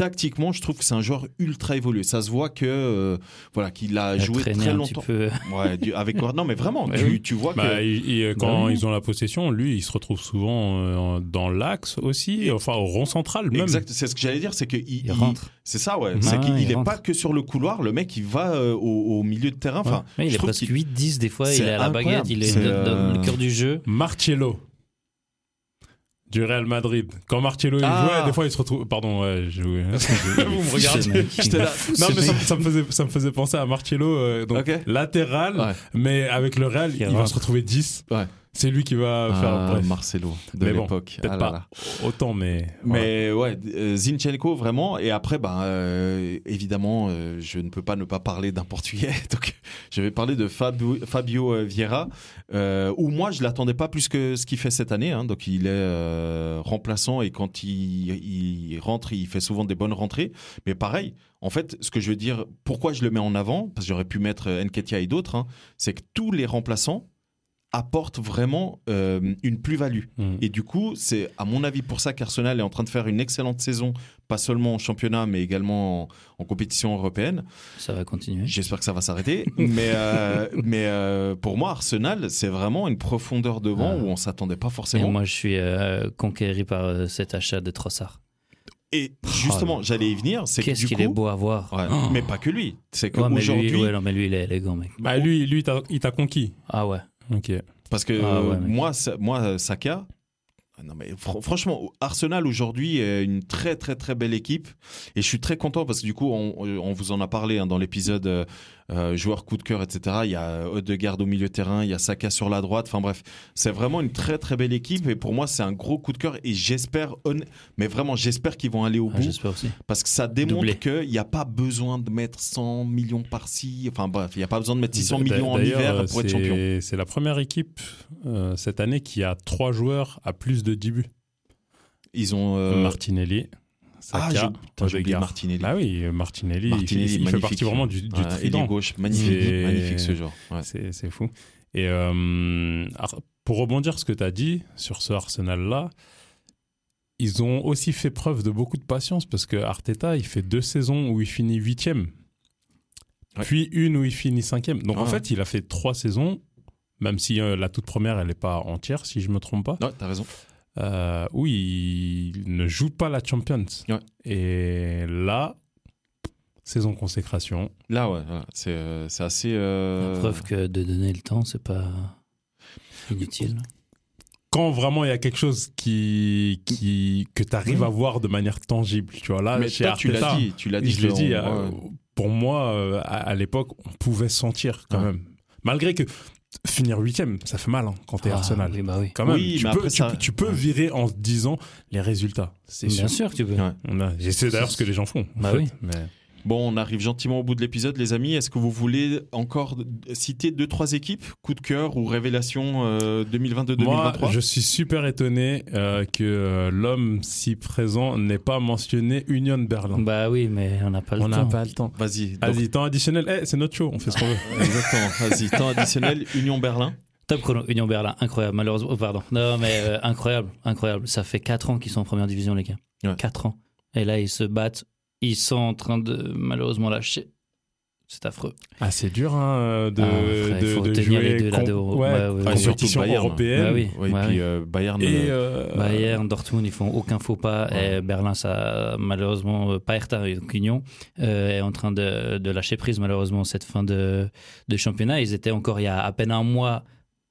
[SPEAKER 3] tactiquement, je trouve que c'est un joueur ultra évolué. Ça se voit que, euh, voilà, qu'il a joué très
[SPEAKER 1] un
[SPEAKER 3] longtemps.
[SPEAKER 1] petit peu.
[SPEAKER 3] Ouais, du- avec Non, mais vraiment,
[SPEAKER 1] Ouais,
[SPEAKER 3] tu,
[SPEAKER 1] oui.
[SPEAKER 3] tu vois
[SPEAKER 4] Bah,
[SPEAKER 3] que.
[SPEAKER 4] quand ils ont la possession, lui, il se retrouve souvent euh, dans l'axe aussi, enfin au rond central même.
[SPEAKER 3] Exact, c'est ce que j'allais dire, c'est que il,
[SPEAKER 1] Il
[SPEAKER 3] il-
[SPEAKER 1] rentre.
[SPEAKER 3] c'est ça, ouais.
[SPEAKER 1] Ah,
[SPEAKER 3] c'est qu'il
[SPEAKER 1] il
[SPEAKER 3] est
[SPEAKER 1] rentre.
[SPEAKER 3] pas que sur le couloir. Le mec, il va euh, au, au milieu de terrain. Enfin,
[SPEAKER 1] Ouais, il est presque
[SPEAKER 3] qu'il-
[SPEAKER 1] 8-10 des fois, il
[SPEAKER 3] C'est
[SPEAKER 1] est à la
[SPEAKER 3] incroyable.
[SPEAKER 1] baguette, il est,
[SPEAKER 3] C'est,
[SPEAKER 1] dans, le cœur du jeu.
[SPEAKER 4] Marcello du Real Madrid. Quand Marcello il
[SPEAKER 3] Ah.
[SPEAKER 4] jouait, des fois il se retrouve. Pardon, ouais, je jouais. Vous me regardez.
[SPEAKER 3] J'étais là.
[SPEAKER 4] Non, mais ça, me faisait, ça me faisait penser à Marcello, euh, donc latéral,
[SPEAKER 3] Ouais.
[SPEAKER 4] mais avec le Real,
[SPEAKER 1] Qui
[SPEAKER 4] il va se retrouver 10.
[SPEAKER 3] Ouais.
[SPEAKER 4] C'est lui qui va faire.
[SPEAKER 3] Ah,
[SPEAKER 4] Bref,
[SPEAKER 3] Marcelo de
[SPEAKER 4] bon,
[SPEAKER 3] l'époque.
[SPEAKER 4] peut-être
[SPEAKER 3] Ah
[SPEAKER 4] pas
[SPEAKER 3] là.
[SPEAKER 4] autant, mais. voilà.
[SPEAKER 3] Mais ouais, euh, Zinchenko vraiment. Et après, ben euh, évidemment, euh, je ne peux pas ne pas parler d'un Portugais. Donc, je vais parler de Fabio, Fabio Vieira, euh, où moi je l'attendais pas plus que ce qu'il fait cette année. hein. donc, il est remplaçant et quand il, il rentre, il fait souvent des bonnes rentrées. Mais pareil. En fait, ce que je veux dire, pourquoi je le mets en avant, parce que j'aurais pu mettre Nketiah et d'autres, hein, c'est que tous les remplaçants apportent vraiment euh, une plus-value.
[SPEAKER 4] Mm.
[SPEAKER 3] Et du coup, c'est à mon avis pour ça qu'Arsenal est en train de faire une excellente saison, pas seulement en championnat, mais également en, en compétition européenne.
[SPEAKER 1] Ça va continuer.
[SPEAKER 3] J'espère que ça va s'arrêter. mais euh, mais euh, pour moi, Arsenal, c'est vraiment une profondeur devant
[SPEAKER 1] Ah.
[SPEAKER 3] où on s'attendait pas
[SPEAKER 1] Et
[SPEAKER 3] forcément.
[SPEAKER 1] moi, je suis euh, conquéri par euh, cet achat de Trossard.
[SPEAKER 3] Et justement,
[SPEAKER 1] Oh
[SPEAKER 3] j'allais y venir. C'est que
[SPEAKER 1] Qu'est-ce qu'il
[SPEAKER 3] coup,
[SPEAKER 1] est beau à voir.
[SPEAKER 3] Ouais,
[SPEAKER 1] Oh.
[SPEAKER 3] mais pas que lui. C'est
[SPEAKER 1] Ouais, mais lui,
[SPEAKER 3] qu'aujourd'hui,
[SPEAKER 1] ouais, non, mais lui, il est élégant, mec.
[SPEAKER 4] Bah, lui, lui il t'a- il t'a conquis.
[SPEAKER 1] Ah ouais.
[SPEAKER 4] Ok.
[SPEAKER 3] Parce que
[SPEAKER 1] Ah ouais,
[SPEAKER 3] moi, ça- moi, Saka. Ah Non mais fr- franchement, Arsenal aujourd'hui est une très très très belle équipe et je suis très content parce que du coup on, on vous en a parlé hein, dans l'épisode euh, euh, joueur coup de cœur etc. Il y a Odegaard au milieu de terrain, il y a Saka sur la droite. Enfin bref, c'est vraiment une très très belle équipe et pour moi c'est un gros coup de cœur et j'espère, mais vraiment j'espère qu'ils vont aller au
[SPEAKER 1] Ah,
[SPEAKER 3] bout
[SPEAKER 1] aussi.
[SPEAKER 3] parce que ça démontre qu'il n'y a pas besoin de mettre 100 millions par-ci. Enfin bref, il n'y a pas besoin de mettre 600 millions en hiver
[SPEAKER 4] euh,
[SPEAKER 3] pour être champion.
[SPEAKER 4] C'est la première équipe euh, cette année qui a trois joueurs à plus de 10 buts.
[SPEAKER 3] Ils ont euh,
[SPEAKER 4] Martinelli,
[SPEAKER 3] ah,
[SPEAKER 4] Saka,
[SPEAKER 3] putain, j'ai oublié. Martinelli.
[SPEAKER 4] Bah oui, Martinelli, il fait-
[SPEAKER 3] Martinelli,
[SPEAKER 4] il, fait
[SPEAKER 3] magnifique.
[SPEAKER 4] partie vraiment du, trident.
[SPEAKER 3] gauche, magnifique, magnifique ce genre. Ouais.
[SPEAKER 4] C'est fou. Et euh, pour rebondir sur ce que tu as dit sur ce Arsenal-là, ils ont aussi fait preuve de beaucoup de patience parce que Arteta, il fait deux saisons où il finit huitième,
[SPEAKER 3] Ouais.
[SPEAKER 4] puis une où il finit cinquième. Donc en
[SPEAKER 3] Ouais.
[SPEAKER 4] fait, il a fait trois saisons, même si euh, la toute première, elle n'est pas entière, si je me trompe pas,
[SPEAKER 3] Ouais, t'as raison.
[SPEAKER 4] Euh, où il ne joue pas la Champions.
[SPEAKER 3] Ouais.
[SPEAKER 4] Et là, Saison consécration.
[SPEAKER 3] Là, ouais, ouais, c'est euh, c'est assez. euh,
[SPEAKER 1] La preuve que de donner le temps, c'est pas inutile.
[SPEAKER 4] Quand vraiment il y a quelque chose qui, qui, que tu arrives à voir de manière tangible, tu vois, là,
[SPEAKER 3] Mais
[SPEAKER 4] chez
[SPEAKER 3] toi, tu l'as dit, tu l'as dit.
[SPEAKER 4] je l'ai dit, euh,
[SPEAKER 3] ouais.
[SPEAKER 4] pour moi, euh, à, à l'époque, on pouvait sentir quand
[SPEAKER 3] Ouais.
[SPEAKER 4] même. Malgré que finir huitième, ça fait mal hein, quand t'es
[SPEAKER 1] Ah,
[SPEAKER 4] Arsenal.
[SPEAKER 1] Oui, bah oui.
[SPEAKER 4] Quand même,
[SPEAKER 3] Oui,
[SPEAKER 4] tu,
[SPEAKER 3] mais
[SPEAKER 4] peux,
[SPEAKER 3] après,
[SPEAKER 4] tu,
[SPEAKER 3] ça-
[SPEAKER 4] peux- tu peux virer en disant les résultats. C'est
[SPEAKER 1] Bien
[SPEAKER 4] sûr.
[SPEAKER 1] sûr que tu peux.
[SPEAKER 3] Ouais.
[SPEAKER 4] On a- et C'est d'ailleurs ce que les gens font.
[SPEAKER 1] Bah
[SPEAKER 4] fait.
[SPEAKER 1] oui.
[SPEAKER 4] Mais
[SPEAKER 3] Bon, on arrive gentiment au bout de l'épisode, les amis. Est-ce que vous voulez encore citer deux, trois équipes Coup de cœur ou révélation euh, 2022-2023
[SPEAKER 4] Moi, je suis super étonné euh, que euh, l'homme si présent n'ait pas mentionné Union Berlin.
[SPEAKER 1] Bah oui, mais on n'a pas le
[SPEAKER 4] on n'a
[SPEAKER 1] temps.
[SPEAKER 4] pas le temps.
[SPEAKER 3] Vas-y. donc-
[SPEAKER 4] Vas-y, temps additionnel. Eh, c'est notre show, on fait ce qu'on veut.
[SPEAKER 3] Exactement. Vas-y. Temps additionnel, Union Berlin.
[SPEAKER 1] Top chrono, Union Berlin, incroyable, malheureusement. oh, pardon. Non, mais euh, incroyable, incroyable. Ça fait 4 ans qu'ils sont en première division, les gars.
[SPEAKER 3] Ouais.
[SPEAKER 1] 4 ans. Et là, ils se battent. Ils sont en train de malheureusement lâcher. C'est affreux.
[SPEAKER 4] Ah, c'est dur hein, de,
[SPEAKER 1] Ah, frère,
[SPEAKER 4] de,
[SPEAKER 1] faut
[SPEAKER 4] de
[SPEAKER 1] tenir
[SPEAKER 4] jouer
[SPEAKER 1] les deux là de-
[SPEAKER 4] ouais,
[SPEAKER 1] ouais, ouais, ouais.
[SPEAKER 4] compétition
[SPEAKER 3] Surtout Bayern.
[SPEAKER 4] européenne.
[SPEAKER 1] Bah oui.
[SPEAKER 3] Puis
[SPEAKER 1] oui.
[SPEAKER 3] euh, Bayern.
[SPEAKER 4] Et
[SPEAKER 3] euh,
[SPEAKER 4] euh,
[SPEAKER 1] Bayern, Dortmund, ils font aucun faux pas.
[SPEAKER 3] Ouais.
[SPEAKER 1] Et Berlin, ça, malheureusement, euh, pas Hertha, donc Union, euh, est en train de, de lâcher prise, malheureusement, cette fin de, de championnat. Ils étaient encore il y a à peine un mois,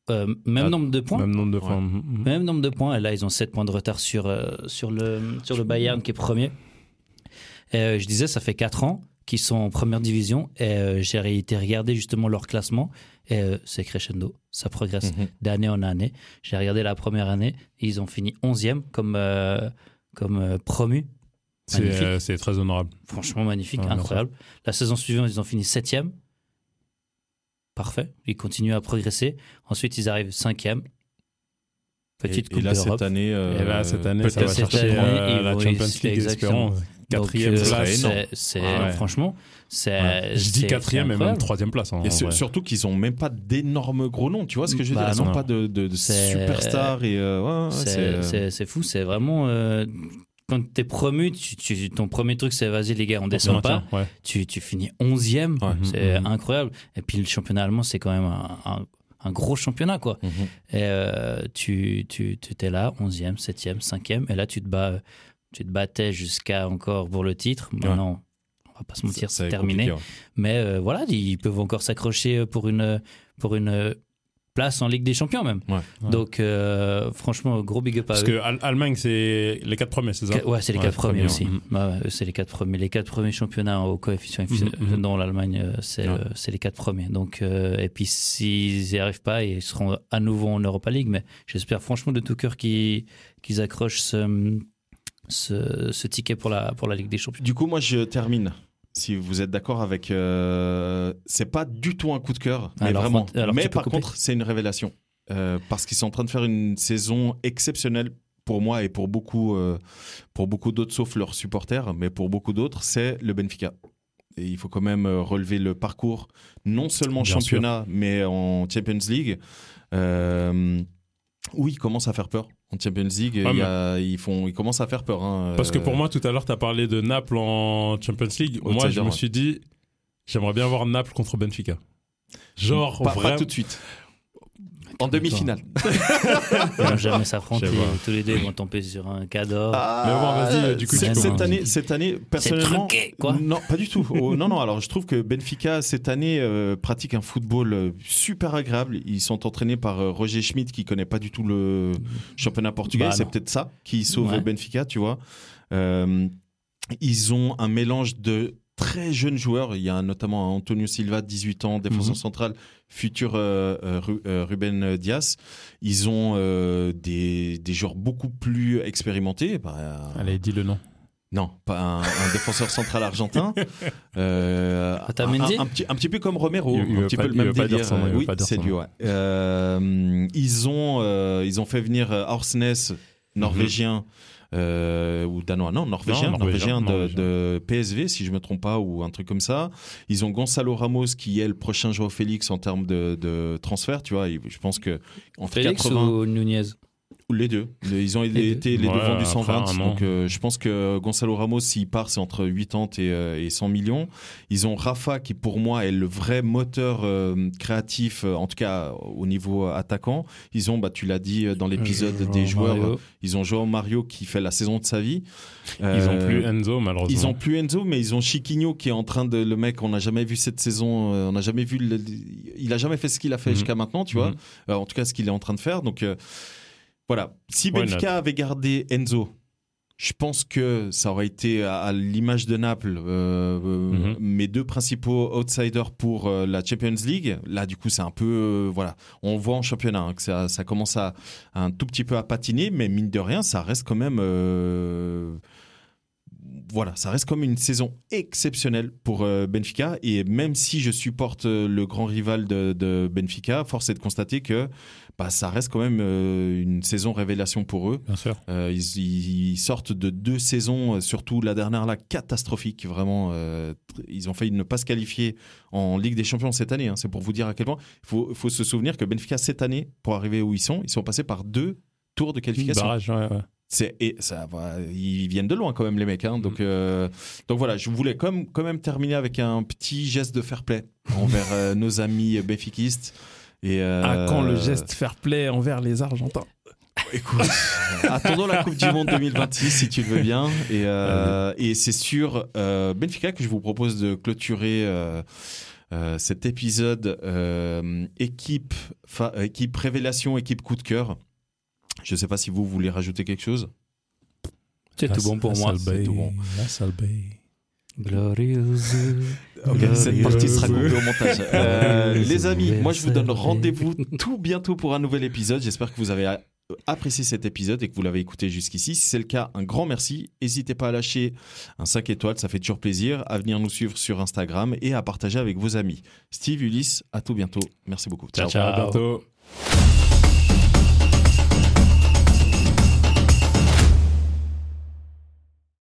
[SPEAKER 1] euh, même
[SPEAKER 4] Ah,
[SPEAKER 1] nombre de points.
[SPEAKER 4] même nombre de points. Mhm.
[SPEAKER 1] Même nombre de points, et là ils ont 7 points de retard sur, euh, sur, le, sur le Bayern qui est premier. Et, euh, je disais, ça fait 4 ans qu'ils sont en première division, et euh, j'ai été regarder justement leur classement, et euh, c'est crescendo, ça progresse
[SPEAKER 3] mhm.
[SPEAKER 1] d'année en année. J'ai regardé la première année, ils ont fini 11e comme, euh, comme euh, promu.
[SPEAKER 4] C'est euh, très honorable.
[SPEAKER 1] Franchement magnifique, incroyable. La saison suivante, ils ont fini 7e. Parfait, ils continuent à progresser. Ensuite, ils arrivent 5e. Petite
[SPEAKER 3] et,
[SPEAKER 1] coupe
[SPEAKER 3] et là,
[SPEAKER 1] d'Europe.
[SPEAKER 3] cette année. euh,
[SPEAKER 4] et là, cette année, ça va
[SPEAKER 1] cette
[SPEAKER 4] chercher
[SPEAKER 1] année,
[SPEAKER 4] euh,
[SPEAKER 1] ils
[SPEAKER 4] la
[SPEAKER 1] vont-
[SPEAKER 4] Champions League,
[SPEAKER 1] exactement.
[SPEAKER 4] Quatrième
[SPEAKER 1] Donc, euh,
[SPEAKER 4] place.
[SPEAKER 3] énorme.
[SPEAKER 1] c'est-
[SPEAKER 4] Ah ouais.
[SPEAKER 1] franchement, c'est.
[SPEAKER 4] Ouais. Je dis quatrième et même troisième place. hein,
[SPEAKER 3] Et surtout qu'ils ont même pas d'énormes gros noms, tu vois ce que je veux
[SPEAKER 1] Bah,
[SPEAKER 3] dire Ils n'ont
[SPEAKER 1] non.
[SPEAKER 3] pas de, de, de
[SPEAKER 1] C'est-
[SPEAKER 3] superstars et euh, ouais, ouais,
[SPEAKER 1] C'est- fou, c'est vraiment. euh, quand t'es promu, tu, tu- ton premier truc c'est vas-y les gars, on descend pas.
[SPEAKER 4] Ouais.
[SPEAKER 1] Tu, tu finis 11e,
[SPEAKER 3] Ouais.
[SPEAKER 1] c'est
[SPEAKER 4] Mhm.
[SPEAKER 1] incroyable. Et puis le championnat allemand, c'est quand même un, un- un gros championnat quoi.
[SPEAKER 3] Mhm.
[SPEAKER 1] Et euh, tu, tu, tu étais là, 11e, 7e, 5e, et là tu te bats, tu te battais jusqu'à encore pour le titre. Maintenant, on va pas se mentir, c'est terminé.
[SPEAKER 3] ouais.
[SPEAKER 1] Mais euh, voilà, ils peuvent encore s'accrocher pour une, pour une place en Ligue des Champions même.
[SPEAKER 3] Ouais.
[SPEAKER 4] Ouais.
[SPEAKER 1] Donc euh, franchement, gros big up à
[SPEAKER 4] Parce
[SPEAKER 1] eux.
[SPEAKER 4] que Al- Allemagne, c'est les quatre premiers, c'est ça
[SPEAKER 1] Qu- Ouais, c'est les
[SPEAKER 4] Ouais,
[SPEAKER 1] quatre premiers
[SPEAKER 4] premier,
[SPEAKER 1] aussi.
[SPEAKER 4] ouais.
[SPEAKER 1] Ouais, ouais, eux, c'est les quatre premiers. Les quatre premiers championnats au coefficient
[SPEAKER 4] Mhm, mhm.
[SPEAKER 1] dans l'Allemagne, euh, c'est
[SPEAKER 3] Ouais.
[SPEAKER 1] euh, c'est les quatre premiers. Donc, euh, et puis s'ils n'y arrivent pas, ils seront à nouveau en Europa League. Mais j'espère franchement de tout cœur qu'ils qu'ils accrochent ce, ce, ce ticket pour la, pour la Ligue des Champions.
[SPEAKER 3] Du coup, moi, je termine. Si vous êtes d'accord avec, euh, c'est pas du tout un coup de cœur, mais
[SPEAKER 1] Alors,
[SPEAKER 3] vraiment.
[SPEAKER 1] alors,
[SPEAKER 3] mais par
[SPEAKER 1] couper.
[SPEAKER 3] contre, c'est une révélation Euh, parce qu'ils sont en train de faire une saison exceptionnelle pour moi et pour beaucoup, euh, pour beaucoup d'autres, sauf leurs supporters, mais pour beaucoup d'autres, c'est le Benfica. Et il faut quand même euh, relever le parcours, non seulement
[SPEAKER 4] Bien
[SPEAKER 3] championnat, mais en Champions League. Oui, ils commencent à faire peur. En Champions League, il y a- ils, font, ils commencent à faire peur. hein.
[SPEAKER 4] Parce que pour
[SPEAKER 3] Euh,
[SPEAKER 4] moi, tout à l'heure, tu as parlé de Naples en Champions League. Moi, je me suis dit, j'aimerais bien voir Naples contre Benfica. Genre,
[SPEAKER 3] pas, tout de suite. En demi-finale.
[SPEAKER 1] Ils vont jamais s'affronter. Tous les deux vont tomber sur un cadre.
[SPEAKER 4] Mais bon, vas-y, du coup,
[SPEAKER 3] cette année, cette année, personnellement,
[SPEAKER 1] truqué, quoi.
[SPEAKER 3] non, pas du tout. Oh, non, non. Alors, je trouve que Benfica cette année euh, pratique un football euh, super agréable. Ils sont entraînés par euh, Roger Schmidt, qui connaît pas du tout le championnat portugais.
[SPEAKER 1] Bah,
[SPEAKER 3] C'est peut-être ça qui sauve
[SPEAKER 1] Ouais.
[SPEAKER 3] Benfica, tu vois. Euh, ils ont un mélange de très jeunes joueurs. Il y a notamment Antonio Silva, 18 ans, défenseur
[SPEAKER 1] Mhm.
[SPEAKER 3] central, futur euh, euh, euh, Ruben Dias. Ils ont euh, des, des joueurs beaucoup plus expérimentés. Bah,
[SPEAKER 4] Allez, dis le nom.
[SPEAKER 3] non, pas un, un défenseur central argentin. Euh, un, un petit, un petit peu comme Romero,
[SPEAKER 4] Il- il
[SPEAKER 3] un
[SPEAKER 4] veut
[SPEAKER 3] petit
[SPEAKER 4] pas-
[SPEAKER 3] peu le même délire.
[SPEAKER 4] dire son nom, il veut
[SPEAKER 3] oui,
[SPEAKER 4] pas dire
[SPEAKER 3] c'est lui. Ouais. Euh, ils ont, euh, ils ont fait venir Orsnes, norvégien. Euh, ou danois, non, norvégien,
[SPEAKER 4] Non,
[SPEAKER 3] norvégien,
[SPEAKER 4] norvégien,
[SPEAKER 3] de, de PSV, si je me trompe pas, ou un truc comme ça. Ils ont Gonzalo Ramos, qui est le prochain Joao Félix en termes de, de transfert, tu vois. Je pense que entre
[SPEAKER 1] Félix
[SPEAKER 3] 80,
[SPEAKER 1] ou Nunez?
[SPEAKER 3] Les deux. Ils ont
[SPEAKER 1] Les deux.
[SPEAKER 3] été les
[SPEAKER 4] Ouais,
[SPEAKER 3] du
[SPEAKER 4] après
[SPEAKER 3] 120.
[SPEAKER 4] un an.
[SPEAKER 3] Donc, euh, je pense que Gonzalo Ramos, s'il part, c'est entre 80 et, euh, et 100 millions. Ils ont Rafa, qui pour moi est le vrai moteur euh, créatif, euh, en tout cas au niveau attaquant. Ils ont, bah, tu l'as dit euh, dans l'épisode des joueurs,
[SPEAKER 1] Mario.
[SPEAKER 3] ils ont Joao Mario qui fait la saison de sa vie.
[SPEAKER 4] Ils
[SPEAKER 3] Euh,
[SPEAKER 4] ont plus Enzo, malheureusement.
[SPEAKER 3] Ils ont plus Enzo, mais ils ont Chiquinho qui est en train de. Le mec, on n'a jamais vu cette saison. euh, on n'a jamais vu. le- il a jamais fait ce qu'il a fait
[SPEAKER 4] Mhm.
[SPEAKER 3] jusqu'à maintenant, tu vois.
[SPEAKER 4] Mhm.
[SPEAKER 3] Euh, en tout cas, ce qu'il est en train de faire. Donc, euh, voilà. Si Benfica avait gardé Enzo, je pense que ça aurait été à, l'image de Naples, euh, euh,
[SPEAKER 4] Mhm.
[SPEAKER 3] mes deux principaux outsiders pour euh, la Champions League. Là, du coup, c'est un peu. euh, voilà. On voit en championnat hein, que ça, ça commence à, à un tout petit peu à patiner, mais mine de rien, ça reste quand même. Voilà, ça reste comme une saison exceptionnelle pour euh, Benfica. Et même si je supporte euh, le grand rival de, de Benfica, force est de constater que bah, ça reste quand même euh, une saison révélation pour eux.
[SPEAKER 4] Bien sûr.
[SPEAKER 3] Euh, ils, ils sortent de deux saisons, surtout la dernière là, catastrophique. Vraiment, euh, ils ont failli ne pas se qualifier en Ligue des Champions cette année. hein. C'est pour vous dire à quel point. Il faut, faut se souvenir que Benfica, cette année, pour arriver où ils sont, ils sont passés par deux tours de qualification.
[SPEAKER 4] Barrage, ouais, ouais.
[SPEAKER 3] Et ça va, ils viennent de loin quand même les mecs. Hein,
[SPEAKER 4] Mm.
[SPEAKER 3] donc euh, donc voilà, je voulais quand même, quand même terminer avec un petit geste de fair play envers euh, nos amis béfiquistes. Et euh,
[SPEAKER 4] À quand le geste fair play envers les Argentins?
[SPEAKER 3] Écoute, attendons la Coupe du Monde 2026 si tu le veux bien. Et, et c'est sur Benfica que je vous propose de clôturer cet épisode équipe, équipe révélation, équipe coup de cœur. Je ne sais pas si vous voulez rajouter quelque chose.
[SPEAKER 1] C'est tout bon pour moi.
[SPEAKER 3] c'est tout bon.
[SPEAKER 1] Glorieuse.
[SPEAKER 3] Cette partie sera coupée au montage. Euh, les amis, moi je vous donne rendez-vous tout bientôt pour un nouvel épisode. J'espère que vous avez a- apprécié cet épisode et que vous l'avez écouté jusqu'ici. Si c'est le cas, un grand merci. N'hésitez pas à lâcher un 5 étoiles, ça fait toujours plaisir. À venir nous suivre sur Instagram et à partager avec vos amis. Steve, Ulysse, à tout bientôt. Merci beaucoup.
[SPEAKER 1] Ciao,
[SPEAKER 4] À
[SPEAKER 1] ciao.
[SPEAKER 4] bientôt.